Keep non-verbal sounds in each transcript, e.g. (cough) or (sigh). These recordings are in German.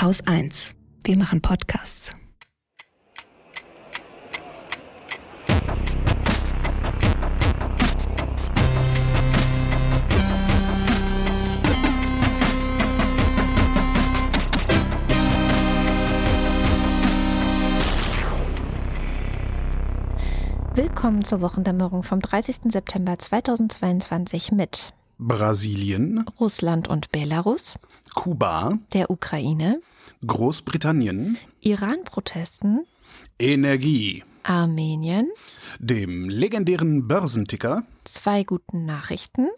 Haus 1. Wir machen Podcasts. Willkommen zur Wochendämmerung vom 30. September 2022 mit Brasilien, Russland und Belarus, Kuba, der Ukraine, Großbritannien, Iran-Protesten, Energie, Armenien, dem legendären Börsenticker, zwei guten Nachrichten,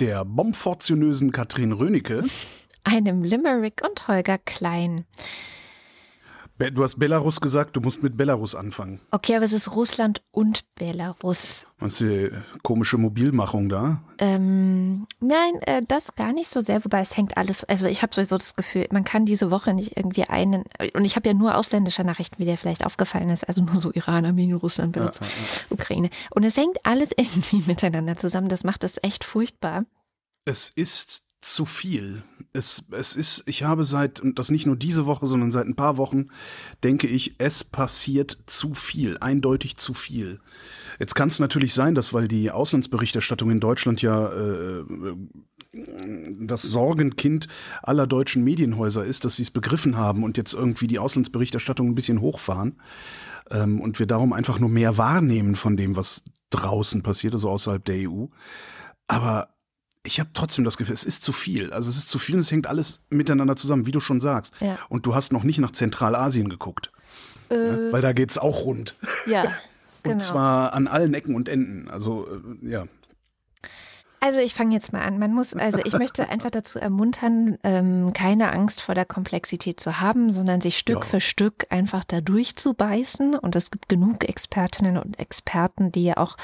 der bombfortionösen Katrin Rönecke. einem Limerick und Holger Klein. Du hast Belarus gesagt, du musst mit Belarus anfangen. Okay, aber es ist Russland und Belarus. Was die komische Mobilmachung da? Ähm, nein, äh, das gar nicht so sehr, wobei es hängt alles, also ich habe sowieso das Gefühl, man kann diese Woche nicht irgendwie einen, und ich habe ja nur ausländische Nachrichten, wie dir vielleicht aufgefallen ist, also nur so Iran, Armenien, Russland, Belarus, Ukraine. Und es hängt alles (laughs) irgendwie miteinander zusammen, das macht es echt furchtbar. Es ist zu viel. Es, es ist, ich habe seit, und das nicht nur diese Woche, sondern seit ein paar Wochen, denke ich, es passiert zu viel, eindeutig zu viel. Jetzt kann es natürlich sein, dass, weil die Auslandsberichterstattung in Deutschland ja äh, das Sorgenkind aller deutschen Medienhäuser ist, dass sie es begriffen haben und jetzt irgendwie die Auslandsberichterstattung ein bisschen hochfahren ähm, und wir darum einfach nur mehr wahrnehmen von dem, was draußen passiert, also außerhalb der EU. Aber ich habe trotzdem das Gefühl, es ist zu viel. Also es ist zu viel und es hängt alles miteinander zusammen, wie du schon sagst. Ja. Und du hast noch nicht nach Zentralasien geguckt, Äh, weil da geht's auch rund. ja, (laughs) Und genau. zwar an allen Ecken und Enden. Also äh, ja. Also ich fange jetzt mal an. Man muss, also ich möchte (laughs) einfach dazu ermuntern, ähm, keine Angst vor der Komplexität zu haben, sondern sich Stück Ja. für Stück einfach da durchzubeißen. Und es gibt genug Expertinnen und Experten, die ja auch,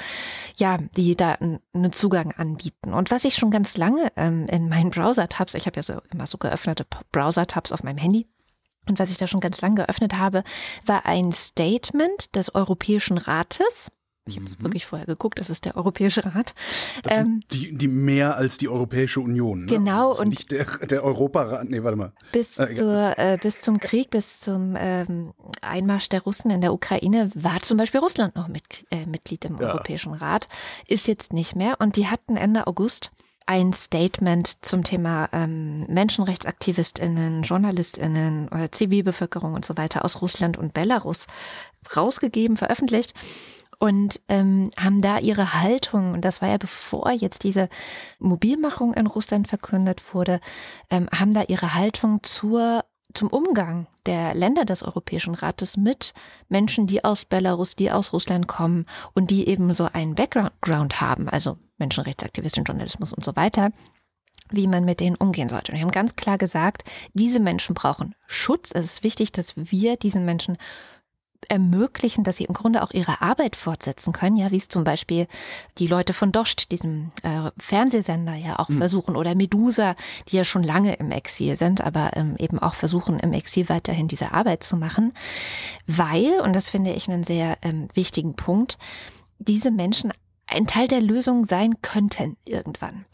ja, die da einen Zugang anbieten. Und was ich schon ganz lange ähm, in meinen Browser-Tabs, ich habe ja so immer so geöffnete Browser-Tabs auf meinem Handy. Und was ich da schon ganz lange geöffnet habe, war ein Statement des Europäischen Rates. Ich habe es wirklich vorher geguckt, das ist der Europäische Rat. Das Ähm, sind die, die mehr als die Europäische Union. Ne? Genau, ist und- nicht der, der Europarat. Nee, warte mal. Bis, Äh, zur, äh, bis zum Krieg, bis zum ähm, Einmarsch der Russen in der Ukraine war zum Beispiel Russland noch mit, äh, Mitglied im Ja. Europäischen Rat, ist jetzt nicht mehr. Und die hatten Ende August ein Statement zum Thema ähm, Menschenrechtsaktivistinnen, Journalistinnen, äh, Zivilbevölkerung und so weiter aus Russland und Belarus rausgegeben, veröffentlicht und ähm, haben da ihre Haltung, und das war ja bevor jetzt diese Mobilmachung in Russland verkündet wurde, ähm, haben da ihre Haltung zur, zum Umgang der Länder des Europäischen Rates mit Menschen, die aus Belarus, die aus Russland kommen und die eben so einen Background haben, also Menschenrechtsaktivisten, Journalismus und so weiter, wie man mit denen umgehen sollte. Und wir haben ganz klar gesagt, diese Menschen brauchen Schutz. Es ist wichtig, dass wir diesen Menschen ermöglichen, dass sie im Grunde auch ihre Arbeit fortsetzen können, ja, wie es zum Beispiel die Leute von Dost, diesem äh, Fernsehsender, ja auch versuchen, oder Medusa, die ja schon lange im Exil sind, aber ähm, eben auch versuchen, im Exil weiterhin diese Arbeit zu machen, weil, und das finde ich einen sehr ähm, wichtigen Punkt, diese Menschen ein Teil der Lösung sein könnten irgendwann.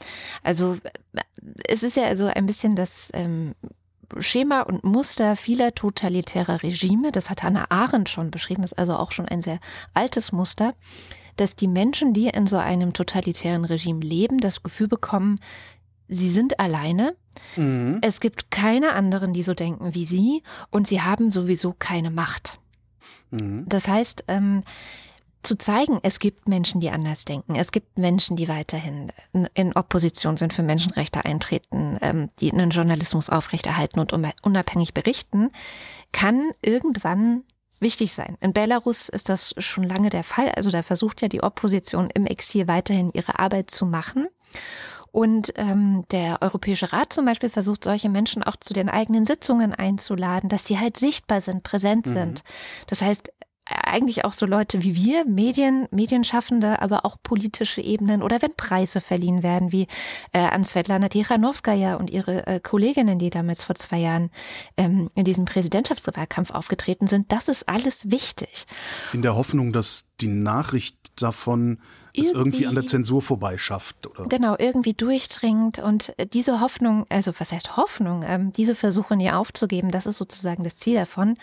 Also äh, es ist ja also ein bisschen das ähm, Schema und Muster vieler totalitärer Regime, das hat Hannah Arendt schon beschrieben, ist also auch schon ein sehr altes Muster, dass die Menschen, die in so einem totalitären Regime leben, das Gefühl bekommen, sie sind alleine, Mhm. es gibt keine anderen, die so denken wie sie und sie haben sowieso keine Macht. Mhm. Das heißt, ähm, zu zeigen, es gibt Menschen, die anders denken. Es gibt Menschen, die weiterhin in- Opposition sind für Menschenrechte eintreten, ähm, die einen Journalismus aufrechterhalten und un- unabhängig berichten, kann irgendwann wichtig sein. In Belarus ist das schon lange der Fall. Also da versucht ja die Opposition im Exil weiterhin ihre Arbeit zu machen. Und ähm, der Europäische Rat zum Beispiel versucht, solche Menschen auch zu den eigenen Sitzungen einzuladen, dass die halt sichtbar sind, präsent sind. Das heißt, eigentlich auch so Leute wie wir, Medien, Medienschaffende, aber auch politische Ebenen oder wenn Preise verliehen werden, wie äh, an Svetlana Tichanowskaja und ihre äh, Kolleginnen, die damals vor zwei Jahren ähm, in diesem Präsidentschaftswahlkampf aufgetreten sind, das ist alles wichtig. In der Hoffnung, dass die Nachricht davon es irgendwie an der Zensur vorbeischafft, oder? Genau, irgendwie durchdringt und äh, diese Hoffnung, also was heißt Hoffnung, ähm, diese Versuche nie aufzugeben, das ist sozusagen das Ziel davon.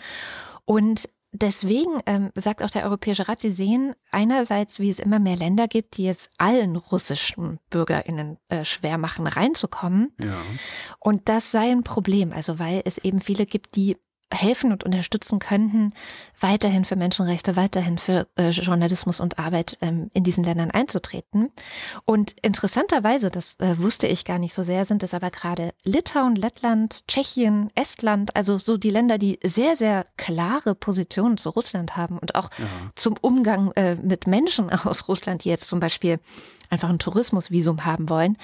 Und Deswegen ähm, sagt auch der Europäische Rat, Sie sehen einerseits, wie es immer mehr Länder gibt, die es allen russischen BürgerInnen äh, schwer machen, reinzukommen. Ja. Und das sei ein Problem, also weil es eben viele gibt, die helfen und unterstützen könnten, weiterhin für Menschenrechte, weiterhin für äh, Journalismus und Arbeit ähm, in diesen Ländern einzutreten. Und interessanterweise, das äh, wusste ich gar nicht so sehr, sind es aber gerade Litauen, Lettland, Tschechien, Estland, also so die Länder, die sehr, sehr klare Positionen zu Russland haben und auch Ja. zum Umgang äh, mit Menschen aus Russland, die jetzt zum Beispiel einfach ein Tourismusvisum haben wollen,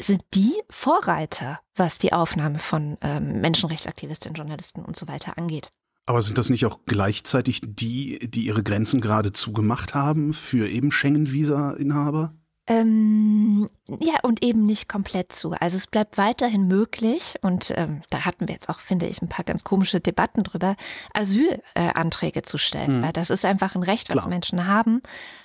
sind die Vorreiter, was die Aufnahme von ähm, Menschenrechtsaktivistinnen, Journalisten und so weiter angeht. Aber sind das nicht auch gleichzeitig die, die ihre Grenzen gerade zugemacht haben für eben Schengen-Visa-Inhaber? Ähm, ja, und eben nicht komplett zu. Also es bleibt weiterhin möglich, und ähm, da hatten wir jetzt auch, finde ich, ein paar ganz komische Debatten drüber, Asylanträge zu stellen, Hm. weil das ist einfach ein Recht, was Klar. Menschen haben.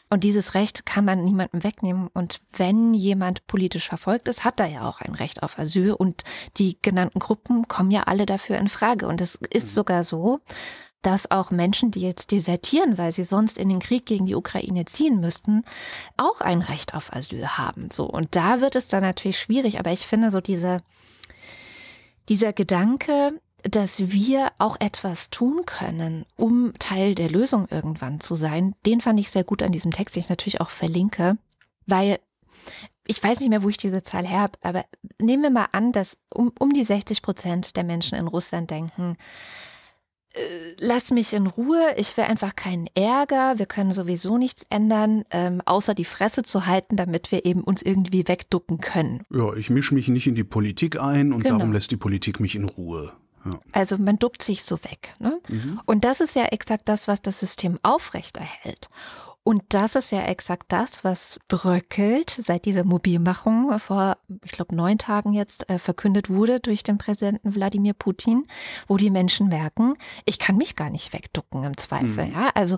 Und dieses Recht kann man niemandem wegnehmen. Und wenn jemand politisch verfolgt ist, hat er ja auch ein Recht auf Asyl. Und die genannten Gruppen kommen ja alle dafür in Frage. Und es ist sogar so, dass auch Menschen, die jetzt desertieren, weil sie sonst in den Krieg gegen die Ukraine ziehen müssten, auch ein Recht auf Asyl haben. So. Und da wird es dann natürlich schwierig. Aber ich finde so diese, dieser Gedanke, dass wir auch etwas tun können, um Teil der Lösung irgendwann zu sein, den fand ich sehr gut an diesem Text, den ich natürlich auch verlinke, weil ich weiß nicht mehr, wo ich diese Zahl her habe, aber nehmen wir mal an, dass um, um die 60 Prozent der Menschen in Russland denken, lass mich in Ruhe, ich will einfach keinen Ärger, wir können sowieso nichts ändern, ähm, außer die Fresse zu halten, damit wir eben uns irgendwie wegducken können. Ja, ich mische mich nicht in die Politik ein und Genau. darum lässt die Politik mich in Ruhe. Ja. Also man duckt sich so weg. Ne? Mhm. Und das ist ja exakt das, was das System aufrechterhält. Und das ist ja exakt das, was bröckelt seit dieser Mobilmachung vor, ich glaube, neun Tagen jetzt äh, verkündet wurde durch den Präsidenten Wladimir Putin, wo die Menschen merken, ich kann mich gar nicht wegducken im Zweifel. Mhm. Ja, also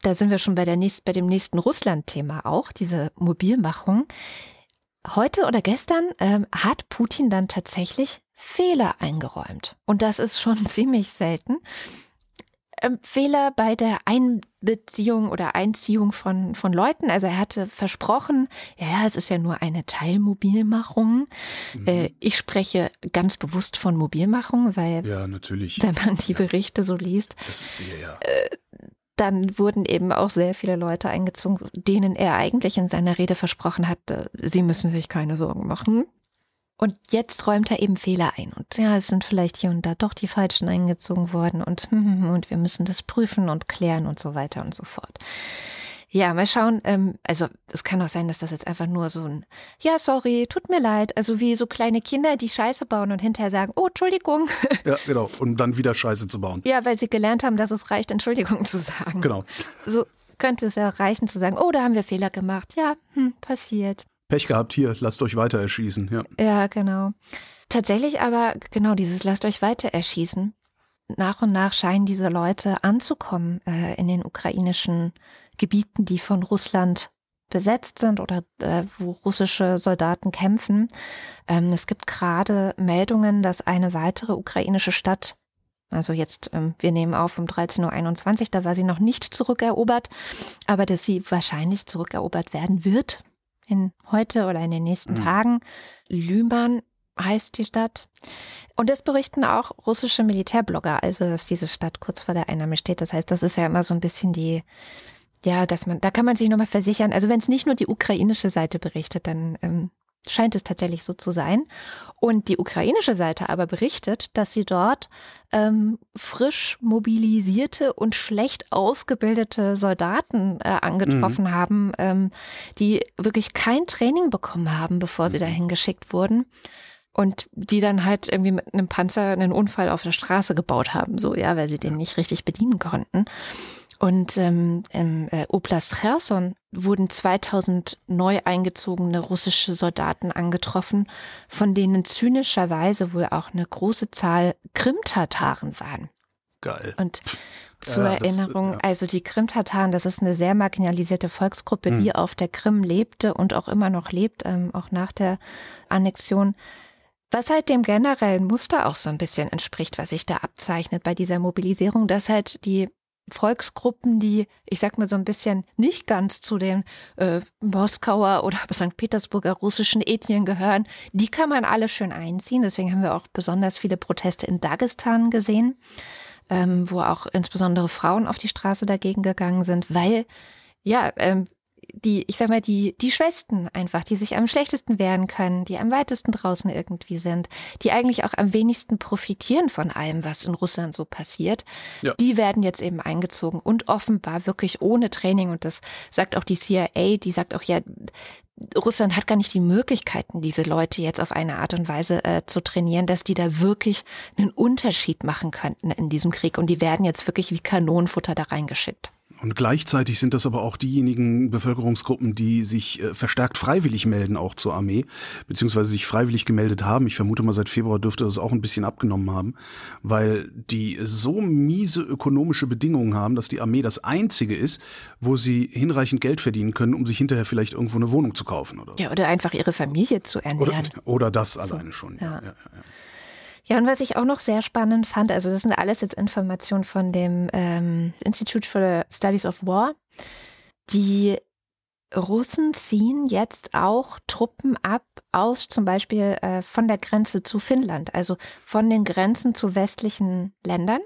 da sind wir schon bei, der nächst, bei dem nächsten Russland-Thema auch, diese Mobilmachung. Heute oder gestern ähm, hat Putin dann tatsächlich Fehler eingeräumt. Und das ist schon (laughs) ziemlich selten. Ähm, Fehler bei der Einbeziehung oder Einziehung von, von Leuten. Also er hatte versprochen, ja, es ist ja nur eine Teilmobilmachung. Mhm. Äh, ich spreche ganz bewusst von Mobilmachung, weil Ja, natürlich. wenn man die Ja. Berichte so liest, Das, ja, ja. dann wurden eben auch sehr viele Leute eingezogen, denen er eigentlich in seiner Rede versprochen hat, äh, sie müssen sich keine Sorgen machen. Und jetzt räumt er eben Fehler ein. Und ja, es sind vielleicht hier und da doch die Falschen eingezogen worden und, und wir müssen das prüfen und klären und so weiter und so fort. Ja, mal schauen. Ähm, also es kann auch sein, dass das jetzt einfach nur so ein, ja, sorry, tut mir leid. Also wie so kleine Kinder, die Scheiße bauen und hinterher sagen, oh, Entschuldigung. (laughs) ja, genau. Und dann wieder Scheiße zu bauen. Ja, weil sie gelernt haben, dass es reicht, Entschuldigung zu sagen. Genau. So könnte es ja reichen zu sagen, oh, da haben wir Fehler gemacht. Ja, hm, passiert. Pech gehabt, hier, lasst euch weiter erschießen. Ja. Ja, genau. Tatsächlich aber, genau, dieses lasst euch weiter erschießen. Nach und nach scheinen diese Leute anzukommen äh, in den ukrainischen Gebieten, die von Russland besetzt sind oder äh, wo russische Soldaten kämpfen. Ähm, es gibt gerade Meldungen, dass eine weitere ukrainische Stadt, also jetzt, ähm, wir nehmen auf um 13.21 Uhr, da war sie noch nicht zurückerobert, aber dass sie wahrscheinlich zurückerobert werden wird in heute oder in den nächsten Mhm. Tagen. Lüman heißt die Stadt. Und das berichten auch russische Militärblogger, also dass diese Stadt kurz vor der Einnahme steht. Das heißt, das ist ja immer so ein bisschen die, ja, dass man, da kann man sich nochmal versichern. Also wenn es nicht nur die ukrainische Seite berichtet, dann ähm, scheint es tatsächlich so zu sein. Und die ukrainische Seite aber berichtet, dass sie dort ähm, frisch mobilisierte und schlecht ausgebildete Soldaten äh, angetroffen haben, ähm, die wirklich kein Training bekommen haben, bevor sie dahin geschickt wurden. Und die dann halt irgendwie mit einem Panzer einen Unfall auf der Straße gebaut haben, so ja, weil sie den nicht richtig bedienen konnten. Und ähm, im äh, Oblast Cherson wurden 2000 neu eingezogene russische Soldaten angetroffen, von denen zynischerweise wohl auch eine große Zahl Krim-Tataren waren. Geil. Und zur Ja, das, Erinnerung, ja. also die Krim-Tataren, das ist eine sehr marginalisierte Volksgruppe, Hm. die auf der Krim lebte und auch immer noch lebt, ähm, auch nach der Annexion. Was halt dem generellen Muster auch so ein bisschen entspricht, was sich da abzeichnet bei dieser Mobilisierung, dass halt die Volksgruppen, die, ich sag mal so ein bisschen nicht ganz zu den äh, Moskauer oder (laughs) St. Petersburger russischen Ethnien gehören, die kann man alle schön einziehen. Deswegen haben wir auch besonders viele Proteste in Dagestan gesehen, ähm, wo auch insbesondere Frauen auf die Straße dagegen gegangen sind, weil ja, ähm, die, ich sag mal, die, die Schwestern einfach, die sich am schlechtesten wehren können, die am weitesten draußen irgendwie sind, die eigentlich auch am wenigsten profitieren von allem, was in Russland so passiert, Ja. die werden jetzt eben eingezogen und offenbar wirklich ohne Training. Und das sagt auch die CIA, die sagt auch ja, Russland hat gar nicht die Möglichkeiten, diese Leute jetzt auf eine Art und Weise äh, zu trainieren, dass die da wirklich einen Unterschied machen könnten in diesem Krieg. Und die werden jetzt wirklich wie Kanonenfutter da reingeschickt. Und gleichzeitig sind das aber auch diejenigen Bevölkerungsgruppen, die sich äh, verstärkt freiwillig melden, auch zur Armee, beziehungsweise sich freiwillig gemeldet haben. Ich vermute mal, seit Februar dürfte das auch ein bisschen abgenommen haben, weil die so miese ökonomische Bedingungen haben, dass die Armee das einzige ist, wo sie hinreichend Geld verdienen können, um sich hinterher vielleicht irgendwo eine Wohnung zu kaufen oder so. Ja, oder einfach ihre Familie zu Oder, ernähren. oder das alleine schon. Ja. ja. Ja, ja, und was ich auch noch sehr spannend fand, also das sind alles jetzt Informationen von dem ähm, Institute for the Studies of War. Die Russen ziehen jetzt auch Truppen ab aus zum Beispiel äh, von der Grenze zu Finnland, also von den Grenzen zu westlichen Ländern.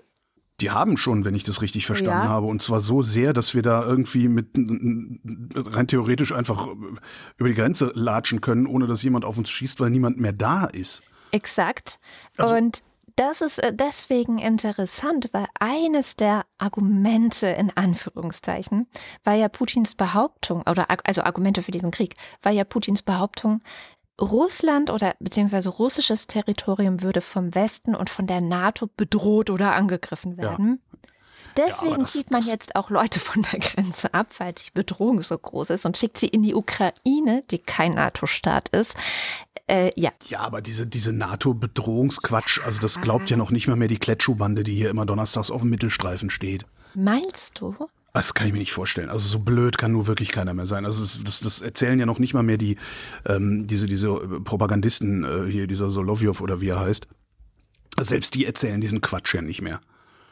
Die haben schon, wenn ich das richtig verstanden Ja. habe, und zwar so sehr, dass wir da irgendwie mit rein theoretisch einfach über die Grenze latschen können, ohne dass jemand auf uns schießt, weil niemand mehr da ist. Exakt. Also- und das ist äh, deswegen interessant, weil eines der Argumente in Anführungszeichen war ja Putins Behauptung, oder also Argumente für diesen Krieg, war ja Putins Behauptung, Russland oder beziehungsweise russisches Territorium würde vom Westen und von der NATO bedroht oder angegriffen werden. Deswegen das- zieht man jetzt auch Leute von der Grenze ab, weil die Bedrohung so groß ist und schickt sie in die Ukraine, die kein NATO-Staat ist. Äh, ja, Ja, aber diese, diese NATO-Bedrohungsquatsch, also das glaubt ja noch nicht mal mehr die Kletschuh-Bande, die hier immer donnerstags auf dem Mittelstreifen steht. meinst du? Das kann ich mir nicht vorstellen. Also so blöd kann nur wirklich keiner mehr sein. Also das, das, das erzählen ja noch nicht mal mehr die ähm, diese diese Propagandisten äh, hier, dieser Solovjov oder wie er heißt. Selbst die erzählen diesen Quatsch ja nicht mehr.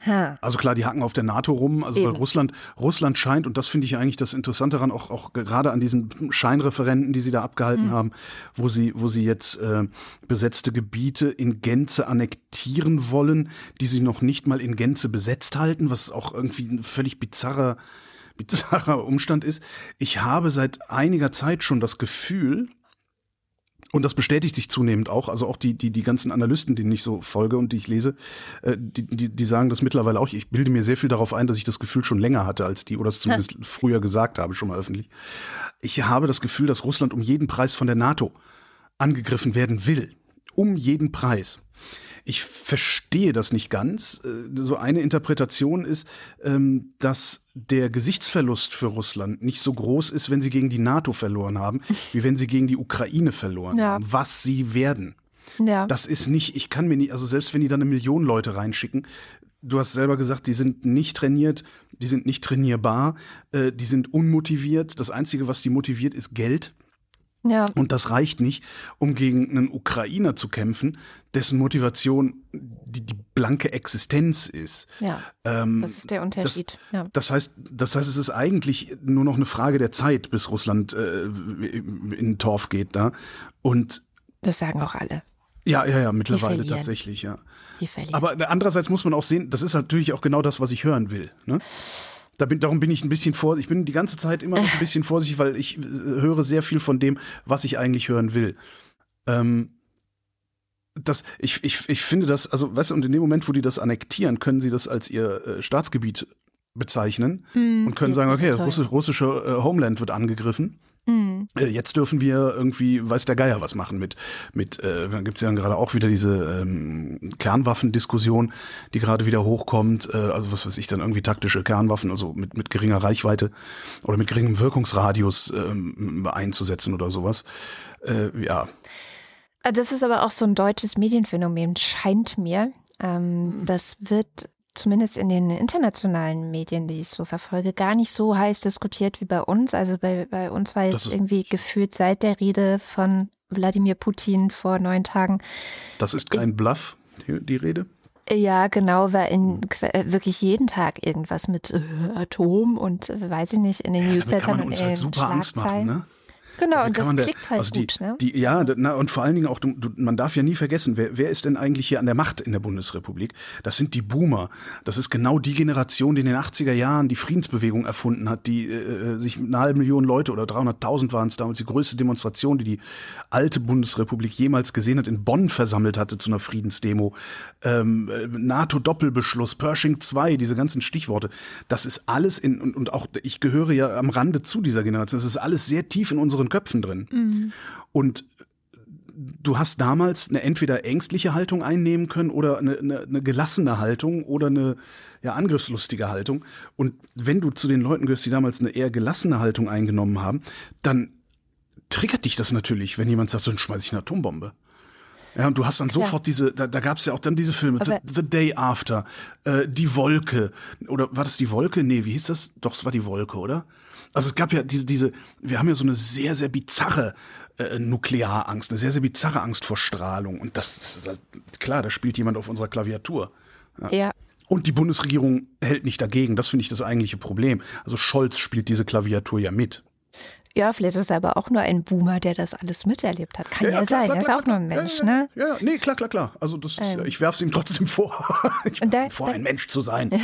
Ha. Also klar, die hacken auf der NATO rum, also weil Eben. Russland, Russland scheint, und das finde ich eigentlich das Interessante daran, auch, auch gerade an diesen Scheinreferenten, die sie da abgehalten haben, wo sie, wo sie jetzt äh, besetzte Gebiete in Gänze annektieren wollen, die sie noch nicht mal in Gänze besetzt halten, was auch irgendwie ein völlig bizarrer, bizarrer Umstand ist. Ich habe seit einiger Zeit schon das Gefühl, und das bestätigt sich zunehmend auch, also auch die, die, die ganzen Analysten, denen ich so folge und die ich lese, äh, die, die, die sagen das mittlerweile auch. Ich bilde mir sehr viel darauf ein, dass ich das Gefühl schon länger hatte als die, oder es zumindest früher gesagt habe, schon mal öffentlich. Ich habe das Gefühl, dass Russland um jeden Preis von der NATO angegriffen werden will. Um jeden Preis. Ich verstehe das nicht ganz. Äh, So eine Interpretation ist, ähm, dass der Gesichtsverlust für Russland nicht so groß ist, wenn sie gegen die NATO verloren haben, (laughs) wie wenn sie gegen die Ukraine verloren Ja. haben. Was sie werden. Ja. Das ist nicht, ich kann mir nicht, also selbst wenn die dann eine Million Leute reinschicken, du hast selber gesagt, die sind nicht trainiert, die sind nicht trainierbar, äh, die sind unmotiviert. Das Einzige, was die motiviert, ist Geld. Ja. Und das reicht nicht, um gegen einen Ukrainer zu kämpfen, dessen Motivation die, die blanke Existenz ist. Ja. Ähm, Das ist der Unterschied. ja. das heißt, das heißt, es ist eigentlich nur noch eine Frage der Zeit, bis Russland äh, in den Torf geht da. Und Das sagen auch alle. ja, ja, ja, mittlerweile tatsächlich, ja. Aber andererseits muss man auch sehen, das ist natürlich auch genau das, was ich hören will. Ne? Da bin, darum bin ich ein bisschen vor, ich bin die ganze Zeit immer noch ein bisschen vorsichtig, weil ich äh, höre sehr viel von dem, was ich eigentlich hören will. Ähm, das, ich, ich, ich finde das, also, weißt du, und in dem Moment, wo die das annektieren, können sie das als ihr äh, Staatsgebiet bezeichnen Hm, und können ja, sagen, okay, das russische, russische äh, Homeland wird angegriffen. Mhm. Äh, Jetzt dürfen wir irgendwie, weiß der Geier, was machen mit, mit äh, dann gibt's ja gerade auch wieder diese ähm, Kernwaffendiskussion, die gerade wieder hochkommt, äh, also was weiß ich, dann irgendwie taktische Kernwaffen, also mit, mit geringer Reichweite oder mit geringem Wirkungsradius ähm, einzusetzen oder sowas. Äh, ja, Äh, Das ist aber auch so ein deutsches Medienphänomen, scheint mir. Ähm, das wird zumindest in den internationalen Medien, die ich so verfolge, gar nicht so heiß diskutiert wie bei uns. Also bei, bei uns war jetzt irgendwie gefühlt seit der Rede von Wladimir Putin vor neun Tagen. das ist kein Bluff, die, die Rede. Ja, genau, war in Hm. äh, wirklich jeden Tag irgendwas mit äh, Atom und äh, weiß ich nicht, in den Damit Newslettern kann man uns halt super Angst machen, ne? Genau, und das da- klickt halt also die, gut, ne? Die, ja, d- na, und vor allen Dingen auch, du, man darf ja nie vergessen, wer, wer ist denn eigentlich hier an der Macht in der Bundesrepublik? Das sind die Boomer. Das ist genau die Generation, die in den 80er Jahren die Friedensbewegung erfunden hat, die äh, sich mit einer halben Million Leute oder 300.000 waren es damals, die größte Demonstration, die die alte Bundesrepublik jemals gesehen hat, in Bonn versammelt hatte zu einer Friedensdemo. Ähm, äh, NATO-Doppelbeschluss, Pershing 2, diese ganzen Stichworte. Das ist alles in, und, und auch ich gehöre ja am Rande zu dieser Generation. Das ist alles sehr tief in unseren Köpfen drin. Und du hast damals eine entweder ängstliche Haltung einnehmen können oder eine, eine, eine gelassene Haltung oder eine ja, angriffslustige Haltung. Und wenn du zu den Leuten gehörst, die damals eine eher gelassene Haltung eingenommen haben, dann triggert dich das natürlich, wenn jemand sagt, so dann schmeiß ich eine Atombombe. Ja, und du hast dann Klar. sofort diese, da, da gab es ja auch dann diese Filme, the, the Day After, äh, Die Wolke, oder war das Die Wolke? Nee, wie hieß das? Doch, es war Die Wolke, oder? Also es gab ja diese, diese, wir haben ja so eine sehr, sehr bizarre äh, Nuklearangst, eine sehr, sehr bizarre Angst vor Strahlung. Und das, das ist klar, da spielt jemand auf unserer Klaviatur. Ja. Und die Bundesregierung hält nicht dagegen. Das finde ich das eigentliche Problem. Also Scholz spielt diese Klaviatur ja mit. Ja, vielleicht ist er aber auch nur ein Boomer, der das alles miterlebt hat. Kann ja, klar, sein. klar, er ist auch nur ein. Mensch, ja, ne? Ja, ja, nee, klar, klar, klar. Also das, Ähm. ich werfe es ihm trotzdem (laughs) vor. ich da- vor, da- ein Mensch zu sein. (laughs)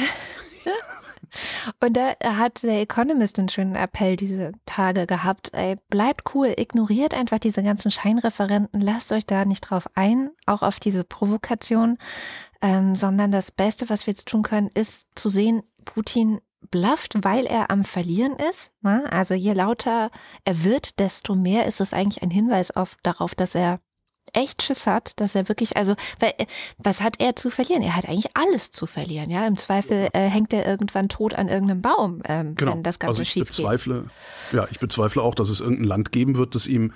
Und da hat der Economist einen schönen Appell diese Tage gehabt. Ey, bleibt cool, ignoriert einfach diese ganzen Scheinreferenten, lasst euch da nicht drauf ein, auch auf diese Provokation, ähm, sondern das Beste, was wir jetzt tun können, ist zu sehen, Putin blufft, weil er am Verlieren ist. Ne? Also je lauter er wird, desto mehr ist es eigentlich ein Hinweis auf, darauf, dass er echt Schiss hat, dass er wirklich, also, weil, was hat er zu verlieren? Er hat eigentlich alles zu verlieren, ja. Im Zweifel äh, hängt er irgendwann tot an irgendeinem Baum, ähm, Genau. wenn das Ganze also ich schief geht. bezweifle, ja, ich bezweifle auch, dass es irgendein Land geben wird, das ihm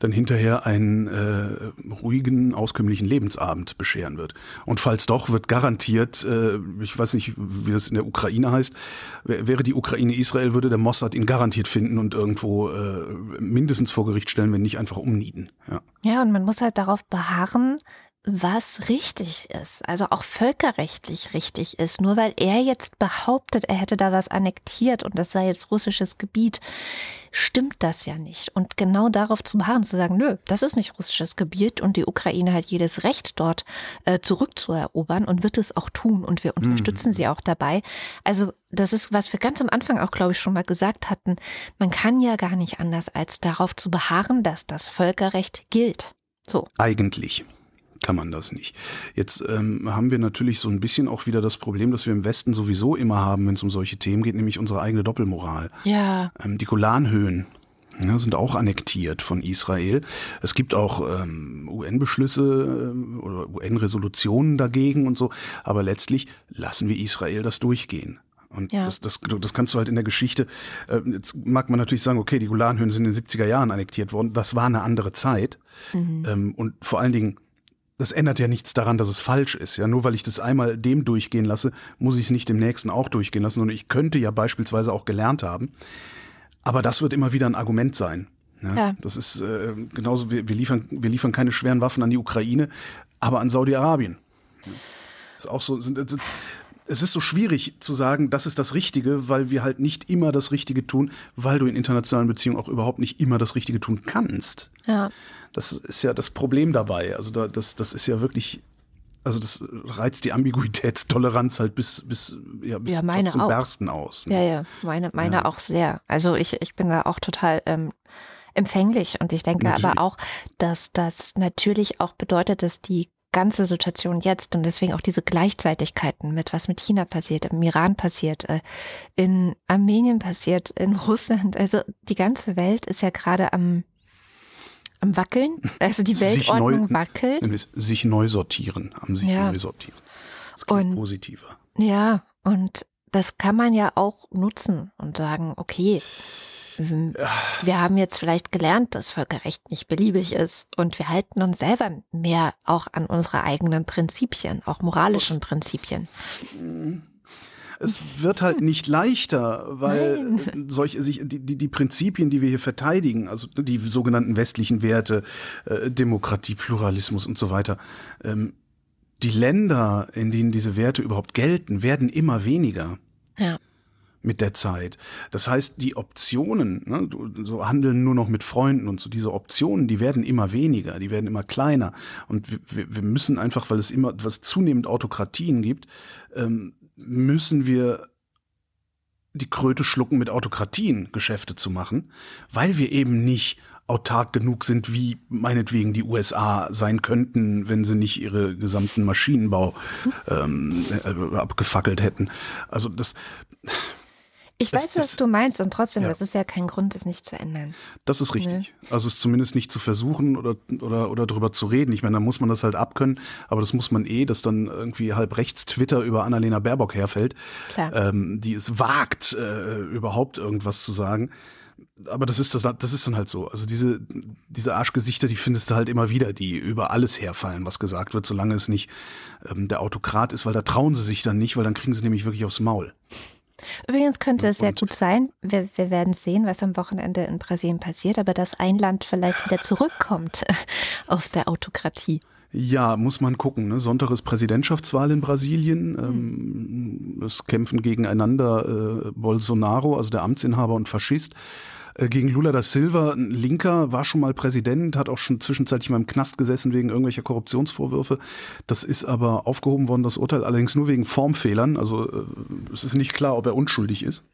dann hinterher einen äh, ruhigen, auskömmlichen Lebensabend bescheren wird. Und falls doch, wird garantiert, äh, ich weiß nicht, wie das in der Ukraine heißt, wär- wäre die Ukraine Israel, würde der Mossad ihn garantiert finden und irgendwo äh, mindestens vor Gericht stellen, wenn nicht einfach umnieten. Ja. Ja, und man muss halt darauf beharren, was richtig ist, also auch völkerrechtlich richtig ist. Nur weil er jetzt behauptet, er hätte da was annektiert und das sei jetzt russisches Gebiet, stimmt das ja nicht. Und genau darauf zu beharren, zu sagen, nö, das ist nicht russisches Gebiet und die Ukraine hat jedes Recht dort äh, zurückzuerobern und wird es auch tun und wir unterstützen sie auch dabei. Also das ist, was wir ganz am Anfang auch, glaube ich, schon mal gesagt hatten. Man kann ja gar nicht anders, als darauf zu beharren, dass das Völkerrecht gilt. So. Eigentlich kann man das nicht. Jetzt ähm, haben wir natürlich so ein bisschen auch wieder das Problem, das wir im Westen sowieso immer haben, wenn es um solche Themen geht, nämlich unsere eigene Doppelmoral. Ja. Ähm, die Golanhöhen ja, sind auch annektiert von Israel. Es gibt auch ähm, UN-Beschlüsse äh, oder UN-Resolutionen dagegen und so, aber letztlich lassen wir Israel das durchgehen. Und Ja. das, das, das kannst du halt in der Geschichte, äh, jetzt mag man natürlich sagen, okay, die Golanhöhen sind in den 70er Jahren annektiert worden, das war eine andere Zeit. Ähm, und vor allen Dingen, das ändert ja nichts daran, dass es falsch ist. Ja, nur weil ich das einmal dem durchgehen lasse, muss ich es nicht dem nächsten auch durchgehen lassen, sondern ich könnte ja beispielsweise auch gelernt haben. Aber das wird immer wieder ein Argument sein. Ja, Ja. Das ist äh, genauso, wir, wir, liefern, wir liefern keine schweren Waffen an die Ukraine, aber an Saudi-Arabien. Ja. Ist auch so, sind, sind, es ist so schwierig zu sagen, das ist das Richtige, weil wir halt nicht immer das Richtige tun, weil du in internationalen Beziehungen auch überhaupt nicht immer das Richtige tun kannst. Ja. Das ist ja das Problem dabei. Also da, das, das ist ja wirklich, also das reizt die Ambiguitätstoleranz halt bis, bis, ja, bis Ja, fast zum auch. Bersten aus. ne? Ja, ja, meine, meine Ja. auch sehr. Also ich, ich bin da auch total ähm, empfänglich und ich denke Natürlich. aber auch, dass das natürlich auch bedeutet, dass die ganze Situation jetzt und deswegen auch diese Gleichzeitigkeiten mit was mit China passiert, im Iran passiert, äh, in Armenien passiert, in (laughs) Russland. Also die ganze Welt ist ja gerade am, am Wackeln. Also die (laughs) Weltordnung neu, wackelt. Sich neu sortieren, am sich ja. neu sortieren. Das klingt und, positiver. Ja, und das kann man ja auch nutzen und sagen, okay. Wir haben jetzt vielleicht gelernt, dass Völkerrecht nicht beliebig ist und wir halten uns selber mehr auch an unsere eigenen Prinzipien, auch moralischen Prinzipien. Mhm. Es wird halt nicht (laughs) leichter, weil solche, sich, die, die, die Prinzipien, die wir hier verteidigen, also die sogenannten westlichen Werte, äh, Demokratie, Pluralismus und so weiter, ähm, die Länder, in denen diese Werte überhaupt gelten, werden immer weniger. Ja mit der Zeit. Das heißt, die Optionen, ne, so handeln nur noch mit Freunden und so diese Optionen, die werden immer weniger, die werden immer kleiner. Und wir, wir müssen einfach, weil es immer was zunehmend Autokratien gibt, ähm, müssen wir die Kröte schlucken, mit Autokratien Geschäfte zu machen, weil wir eben nicht autark genug sind, wie meinetwegen die USA sein könnten, wenn sie nicht ihre gesamten Maschinenbau ähm, äh, abgefackelt hätten. Also das ich weiß, das, was du meinst und trotzdem, ja. das ist ja kein Grund, das nicht zu ändern. Das ist richtig. Nee. Also es zumindest nicht zu versuchen oder, oder, oder drüber zu reden. Ich meine, da muss man das halt abkönnen, aber das muss man eh, dass dann irgendwie halb rechts Twitter über Annalena Baerbock herfällt, ähm, die es wagt, äh, überhaupt irgendwas zu sagen. Aber das ist das, das ist dann halt so. Also diese, diese Arschgesichter, die findest du halt immer wieder, die über alles herfallen, was gesagt wird, solange es nicht ähm, der Autokrat ist, weil da trauen sie sich dann nicht, weil dann kriegen sie nämlich wirklich aufs Maul. Übrigens könnte es sehr gut sein, wir, wir werden sehen, was am Wochenende in Brasilien passiert, aber dass ein Land vielleicht wieder zurückkommt (laughs) aus der Autokratie. Ja, muss man gucken. Ne? Sonntag ist Präsidentschaftswahl in Brasilien. Mhm. es kämpfen gegeneinander äh, Bolsonaro, also der Amtsinhaber und Faschist, gegen Lula da Silva, ein Linker, war schon mal Präsident, hat auch schon zwischenzeitlich mal im Knast gesessen wegen irgendwelcher Korruptionsvorwürfe. Das ist aber aufgehoben worden, das Urteil, allerdings nur wegen Formfehlern. Also äh, es ist nicht klar, ob er unschuldig ist.